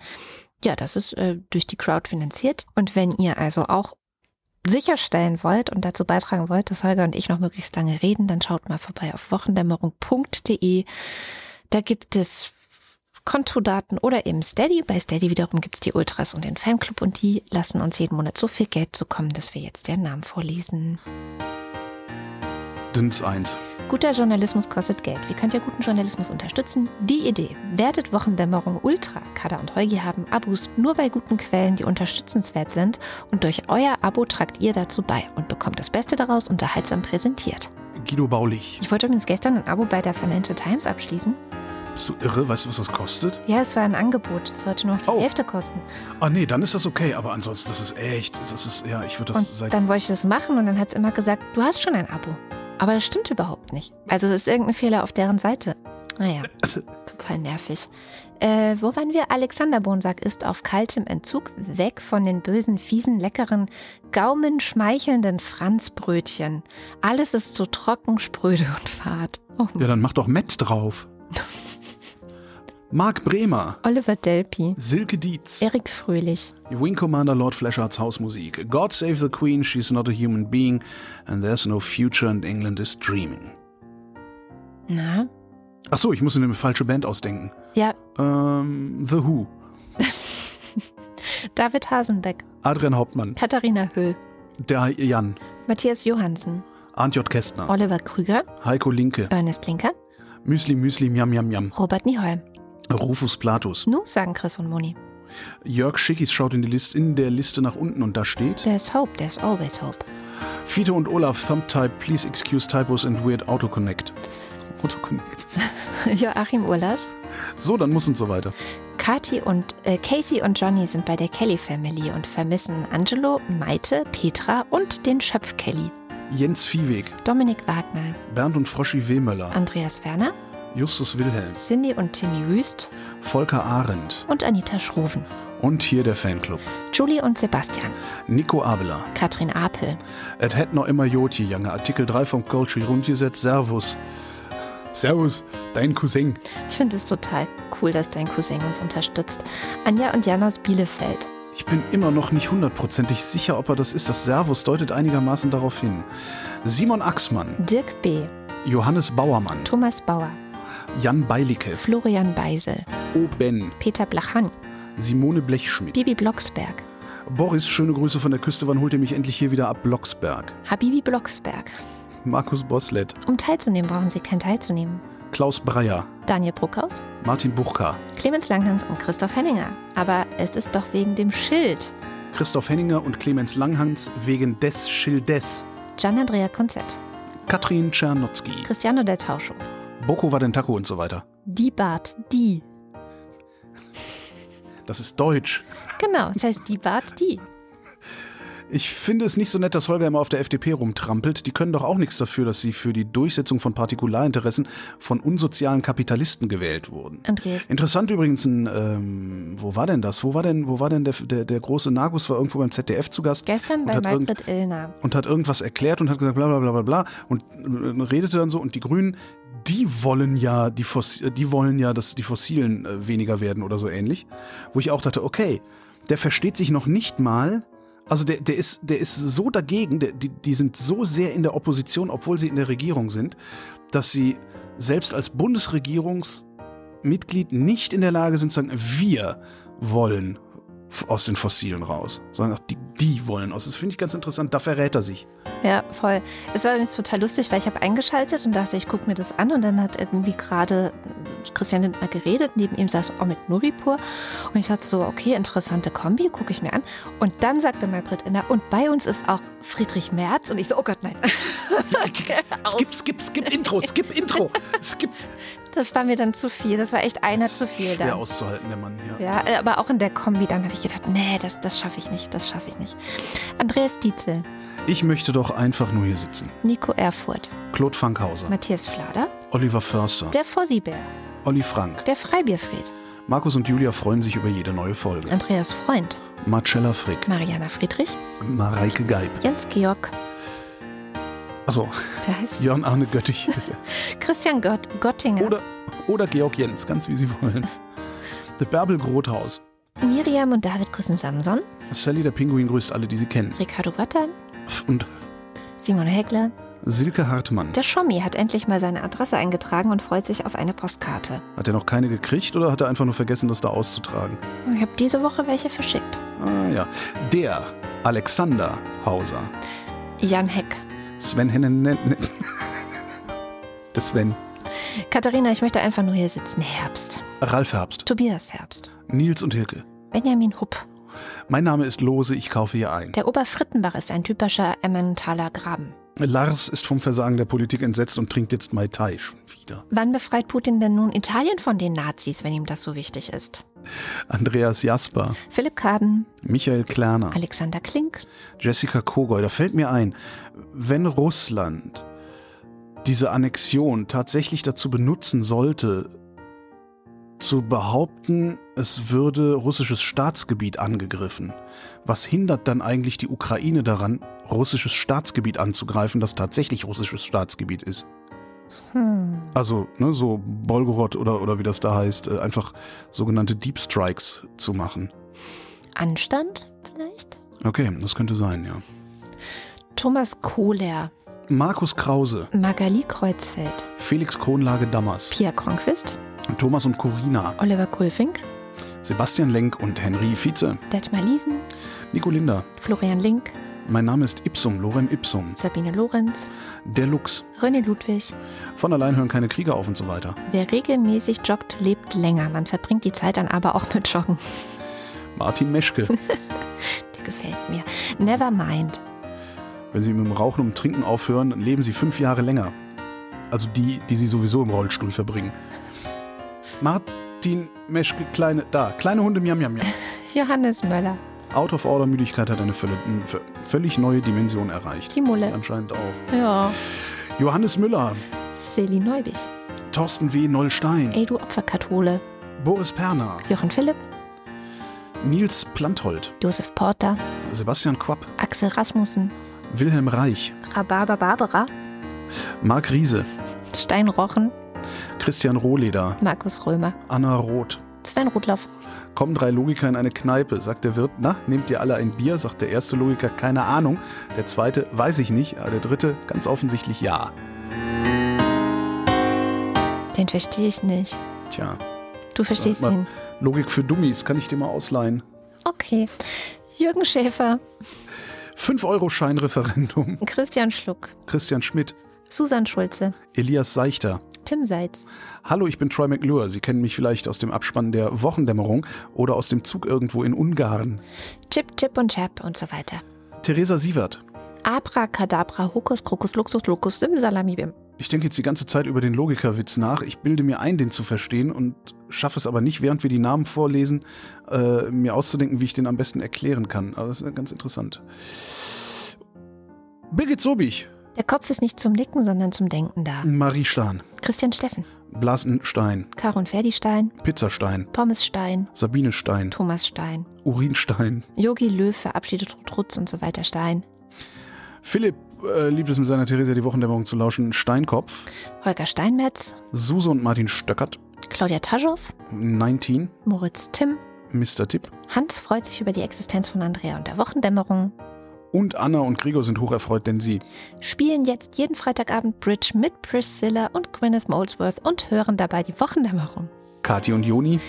ja, das ist äh, durch die Crowd finanziert. Und wenn ihr also auch sicherstellen wollt und dazu beitragen wollt, dass Holger und ich noch möglichst lange reden, dann schaut mal vorbei auf wochendämmerung.de. Da gibt es Kontodaten oder eben Steady. Bei Steady wiederum gibt es die Ultras und den Fanclub und die lassen uns jeden Monat so viel Geld zukommen, dass wir jetzt deren Namen vorlesen. Dins 1. Guter Journalismus kostet Geld. Wie könnt ihr guten Journalismus unterstützen? Die Idee. Werdet Wochendämmerung Ultra. Kada und Heugi haben Abos nur bei guten Quellen, die unterstützenswert sind. Und durch euer Abo tragt ihr dazu bei und bekommt das Beste daraus unterhaltsam präsentiert. Guido Baulich. Ich wollte übrigens gestern ein Abo bei der Financial Times abschließen. Bist du irre? Weißt du, was das kostet? Ja, es war ein Angebot. Es sollte nur noch die oh. Hälfte kosten. Ah, nee, dann ist das okay. Aber ansonsten, das ist echt. Das ist, ja, ich würde das und seit. Dann wollte ich das machen und dann hat es immer gesagt, du hast schon ein Abo. Aber das stimmt überhaupt nicht. Also, es ist irgendein Fehler auf deren Seite. Naja, (laughs) total nervig. Äh, wo waren wir? Alexander Bonsack ist auf kaltem Entzug, weg von den bösen, fiesen, leckeren, gaumenschmeichelnden Franzbrötchen. Alles ist so trocken, spröde und fad. Oh. Ja, dann mach doch Mett drauf. (laughs) Marc Bremer. Oliver Delpi. Silke Dietz. Erik Fröhlich. Wing Commander Lord Flashards Hausmusik. God Save the Queen, She's Not a Human Being and There's No Future and England is Dreaming. Na? Ach so, ich muss mir eine falsche Band ausdenken. Ja. Ähm, The Who. (laughs) David Hasenbeck. Adrian Hauptmann. Katharina Höll. Der Jan. Matthias Johansen. Arndt J. Kästner. Oliver Krüger. Heiko Linke. Ernest Linker. Müsli, Müsli, Miam, Miam, Miam. Robert Nieholm. Rufus Platus. Nu, sagen Chris und Moni. Jörg Schickis schaut in, die Liste, in der Liste nach unten und da steht. There's hope, there's always hope. Fiete und Olaf, Thumbtype, please excuse typos and weird autoconnect. (laughs) Autoconnect. (laughs) Joachim Urlas. So, dann muss und so weiter. Kathi und, äh, Kathy und Johnny sind bei der Kelly Family und vermissen Angelo, Maite, Petra und den Schöpf Kelly. Jens Viehweg. Dominik Wagner. Bernd und Froschi Wehmöller. Andreas Werner. Justus Wilhelm. Cindy und Timmy Wüst. Volker Arendt. Und Anita Schroven. Und hier der Fanclub. Julie und Sebastian. Nico Abeler. Katrin Apel. Et hätt noch immer Jotje, Jange. Artikel 3 vom Culture rundgesetzt. Servus. Servus, dein Cousin. Ich finde es total cool, dass dein Cousin uns unterstützt. Anja und Jan aus Bielefeld. Ich bin immer noch nicht hundertprozentig sicher, ob er das ist. Das Servus deutet einigermaßen darauf hin. Simon Axmann. Dirk B. Johannes Bauermann. Thomas Bauer. Jan Beilicke, Florian Beisel, O. Ben, Peter Blachan, Simone Blechschmidt, Bibi Blocksberg, Boris, schöne Grüße von der Küste, wann holt ihr mich endlich hier wieder ab? Blocksberg. Habibi Blocksberg. Markus Boslett, Um teilzunehmen, brauchen Sie kein teilzunehmen. Klaus Breyer, Daniel Bruckhaus, Martin Buchka, Clemens Langhans und Christoph Henninger. Aber es ist doch wegen dem Schild. Christoph Henninger und Clemens Langhans wegen des Schildes, Gian-Andrea Konzett, Katrin Czernotzki, Cristiano del Tauscho, Boko Wadentako und so weiter. Die Bart, die. Das ist Deutsch. Genau, das heißt Die Bart, die. Ich finde es nicht so nett, dass Holger immer auf der FDP rumtrampelt. Die können doch auch nichts dafür, dass sie für die Durchsetzung von Partikularinteressen von unsozialen Kapitalisten gewählt wurden. Andreas, Interessant übrigens, ein, ähm, wo war denn das? Wo war denn, wo war denn der, der, der große Nagus? War irgendwo beim ZDF zu Gast gestern bei Margret Illner. und hat irgendwas erklärt und hat gesagt, bla bla bla bla bla und äh, redete dann so und die Grünen, die wollen ja, die, Fos die wollen ja, dass die Fossilen äh, weniger werden oder so ähnlich. Wo ich auch dachte, okay, der versteht sich noch nicht mal. Also der, der, ist, der ist so dagegen, der, die, die sind so sehr in der Opposition, obwohl sie in der Regierung sind, dass sie selbst als Bundesregierungsmitglied nicht in der Lage sind zu sagen, wir wollen aus den Fossilen raus, sondern die, die wollen aus. Das finde ich ganz interessant, da verrät er sich. Ja, voll. Es war übrigens total lustig, weil ich habe eingeschaltet und dachte, ich gucke mir das an und dann hat irgendwie gerade Christian Lindner geredet, neben ihm saß Omid Nuripur und ich dachte so, okay, interessante Kombi, gucke ich mir an und dann sagte Maybrit Inner, und bei uns ist auch Friedrich Merz und ich so, oh Gott, nein. (laughs) Skip, skip, skip Intro, skip Intro. (laughs) Skip. Das war mir dann zu viel, das war echt einer zu viel Schwer da. auszuhalten, der Mann, ja. Ja, aber auch in der Kombi, dann habe ich gedacht, nee, das, das schaffe ich nicht, das schaffe ich nicht. Andreas Dietzel, Ich möchte doch einfach nur hier sitzen. Nico Erfurt, Claude Fankhauser, Matthias Flader, Oliver Förster, der Fossibär, Olli Frank. der Freibierfried, Markus und Julia freuen sich über jede neue Folge. Andreas Freund, Marcella Frick, Mariana Friedrich, Mareike Geib. Jens Georg, Also, der heißt Jörn Arne Göttich. (laughs) Christian Gott, Gottinger, Oder, oder Georg Jens, ganz wie Sie wollen. The Bärbel Grothaus. Miriam und David grüßen Samson, Sally der Pinguin grüßt alle, die Sie kennen. Ricardo Watter, Und Simon Hegler. Silke Hartmann. Der Schommi hat endlich mal seine Adresse eingetragen und freut sich auf eine Postkarte. Hat er noch keine gekriegt oder hat er einfach nur vergessen, das da auszutragen? Ich habe diese Woche welche verschickt. Ah ja. Der Alexander Hauser. Jan Heck. Sven Hennen. Ne, Der Sven. Katharina, ich möchte einfach nur hier sitzen. Herbst. Ralf Herbst. Tobias Herbst. Nils und Hilke. Benjamin Hupp. Mein Name ist Lose, ich kaufe hier ein. Der Oberfrittenbach ist ein typischer Emmentaler Graben. Lars ist vom Versagen der Politik entsetzt und trinkt jetzt Mai Tai schon wieder. Wann befreit Putin denn nun Italien von den Nazis, wenn ihm das so wichtig ist? Andreas Jasper, Philipp Kaden, Michael Klerner, Alexander Klink, Jessica Kogoy. Da fällt mir ein, wenn Russland diese Annexion tatsächlich dazu benutzen sollte, zu behaupten, es würde russisches Staatsgebiet angegriffen, was hindert dann eigentlich die Ukraine daran, russisches Staatsgebiet anzugreifen, das tatsächlich russisches Staatsgebiet ist? Hm, Also, ne, so Bolgorod oder, oder wie das da heißt, äh, einfach sogenannte Deep Strikes zu machen. Anstand vielleicht? Okay, das könnte sein, ja. Thomas Kohler, Markus Krause, Magali Kreuzfeld, Felix Kronlage Dammers, Pia Kronquist, Thomas und Corina, Oliver Kulfink, Sebastian Lenk und Henry Vize, Detmar Liesen, Nico Linder. Florian Link, Mein Name ist Ipsum, Lorem Ipsum. Sabine Lorenz, Der Lux. René Ludwig. Von allein hören keine Krieger auf und so weiter. Wer regelmäßig joggt, lebt länger. Man verbringt die Zeit dann aber auch mit Joggen. Martin Meschke. (laughs) Der gefällt mir. Nevermind. Wenn Sie mit dem Rauchen und Trinken aufhören, dann leben Sie fünf Jahre länger. Also die, die Sie sowieso im Rollstuhl verbringen. Martin Meschke, kleine, da, kleine Hunde, miam, miam, miam. (laughs) Johannes Möller. Out-of-Order-Müdigkeit hat eine völlig, eine völlig neue Dimension erreicht. Die Mulle. Anscheinend auch. Ja. Johannes Müller, Celi Neubich. Thorsten W. Nollstein, Ey, du Opferkathole. Boris Perner, Jochen Philipp. Nils Planthold, Josef Porter. Sebastian Quapp, Axel Rasmussen. Wilhelm Reich, Rhabarber Barbara. Marc Riese, Stein Rochen. Christian Rohleder, Markus Römer. Anna Roth. Sven Rudloff. Kommen drei Logiker in eine Kneipe, sagt der Wirt, na, nehmt ihr alle ein Bier? Sagt der erste Logiker, keine Ahnung. Der zweite, weiß ich nicht. Der dritte, ganz offensichtlich ja. Den verstehe ich nicht. Tja, Du verstehst ihn. Logik für Dummies, kann ich dir mal ausleihen. Okay. Jürgen Schäfer, 5-Euro-Schein-Referendum. Christian Schluck, Christian Schmidt, Susan Schulze, Elias Seichter. Tim Seitz, Hallo, ich bin Troy McClure. Sie kennen mich vielleicht aus dem Abspann der Wochendämmerung oder aus dem Zug irgendwo in Ungarn. Chip, Chip und Chap und so weiter. Theresa Sievert. Abracadabra, Hokus, Krokus, Luxus, Locus, Sim, Salami, Bim. Ich denke jetzt die ganze Zeit über den Logikerwitz nach. Ich bilde mir ein, den zu verstehen und schaffe es aber nicht, während wir die Namen vorlesen, äh, mir auszudenken, wie ich den am besten erklären kann. Aber das ist ganz interessant. Birgit Sobich, Der Kopf ist nicht zum Nicken, sondern zum Denken da. Marie Stahn, Christian Steffen, Blasenstein, Karo und Ferdi Stein, Pizzastein, Pommes Stein, Sabine Stein, Thomas Stein, Urinstein, Yogi Löw verabschiedet Rutz und so weiter Stein, Philipp äh, liebt es mit seiner Theresa die Wochendämmerung zu lauschen, Steinkopf, Holger Steinmetz, Suse und Martin Stöckert, Claudia Taschow, 19, Moritz Timm, Mr. Tipp. Hans freut sich über die Existenz von Andrea und der Wochendämmerung, und Anna und Gregor sind hocherfreut, denn sie spielen jetzt jeden Freitagabend Bridge mit Priscilla und Gwyneth Molesworth und hören dabei die Wochendämmerung. Kathi und Joni,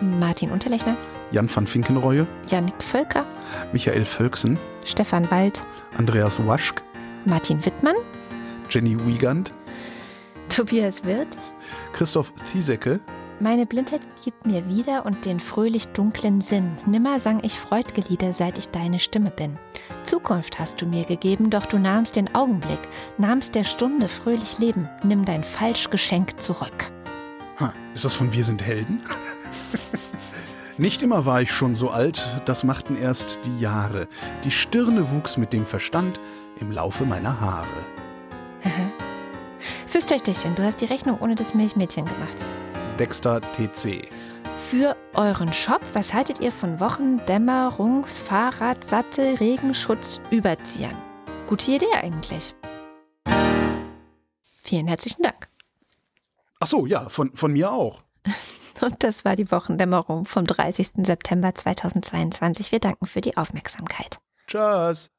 Martin Unterlechner, Jan van Finkenreue, Jannik Völker, Michael Völksen, Stefan Wald, Andreas Waschk, Martin Wittmann, Jenny Wiegand, Tobias Wirth. Christoph Ziesecke, Meine Blindheit gibt mir wieder und den fröhlich dunklen Sinn. Nimmer sang ich Freudgelieder, seit ich deine Stimme bin. Zukunft hast du mir gegeben, doch du nahmst den Augenblick, nahmst der Stunde fröhlich Leben. Nimm dein Falschgeschenk zurück. Ha, ist das von Wir sind Helden? (laughs) Nicht immer war ich schon so alt, das machten erst die Jahre. Die Stirne wuchs mit dem Verstand im Laufe meiner Haare. (laughs) Fürs Töchterchen, du hast die Rechnung ohne das Milchmädchen gemacht. Dexter TC. Für euren Shop, was haltet ihr von Wochendämmerungs-, Fahrrad-, Sattel-, Regenschutz, Überziehern? Gute Idee eigentlich. Vielen herzlichen Dank. Ach so, ja, von, von mir auch. (laughs) Und das war die Wochendämmerung vom 30. September 2022. Wir danken für die Aufmerksamkeit. Tschüss.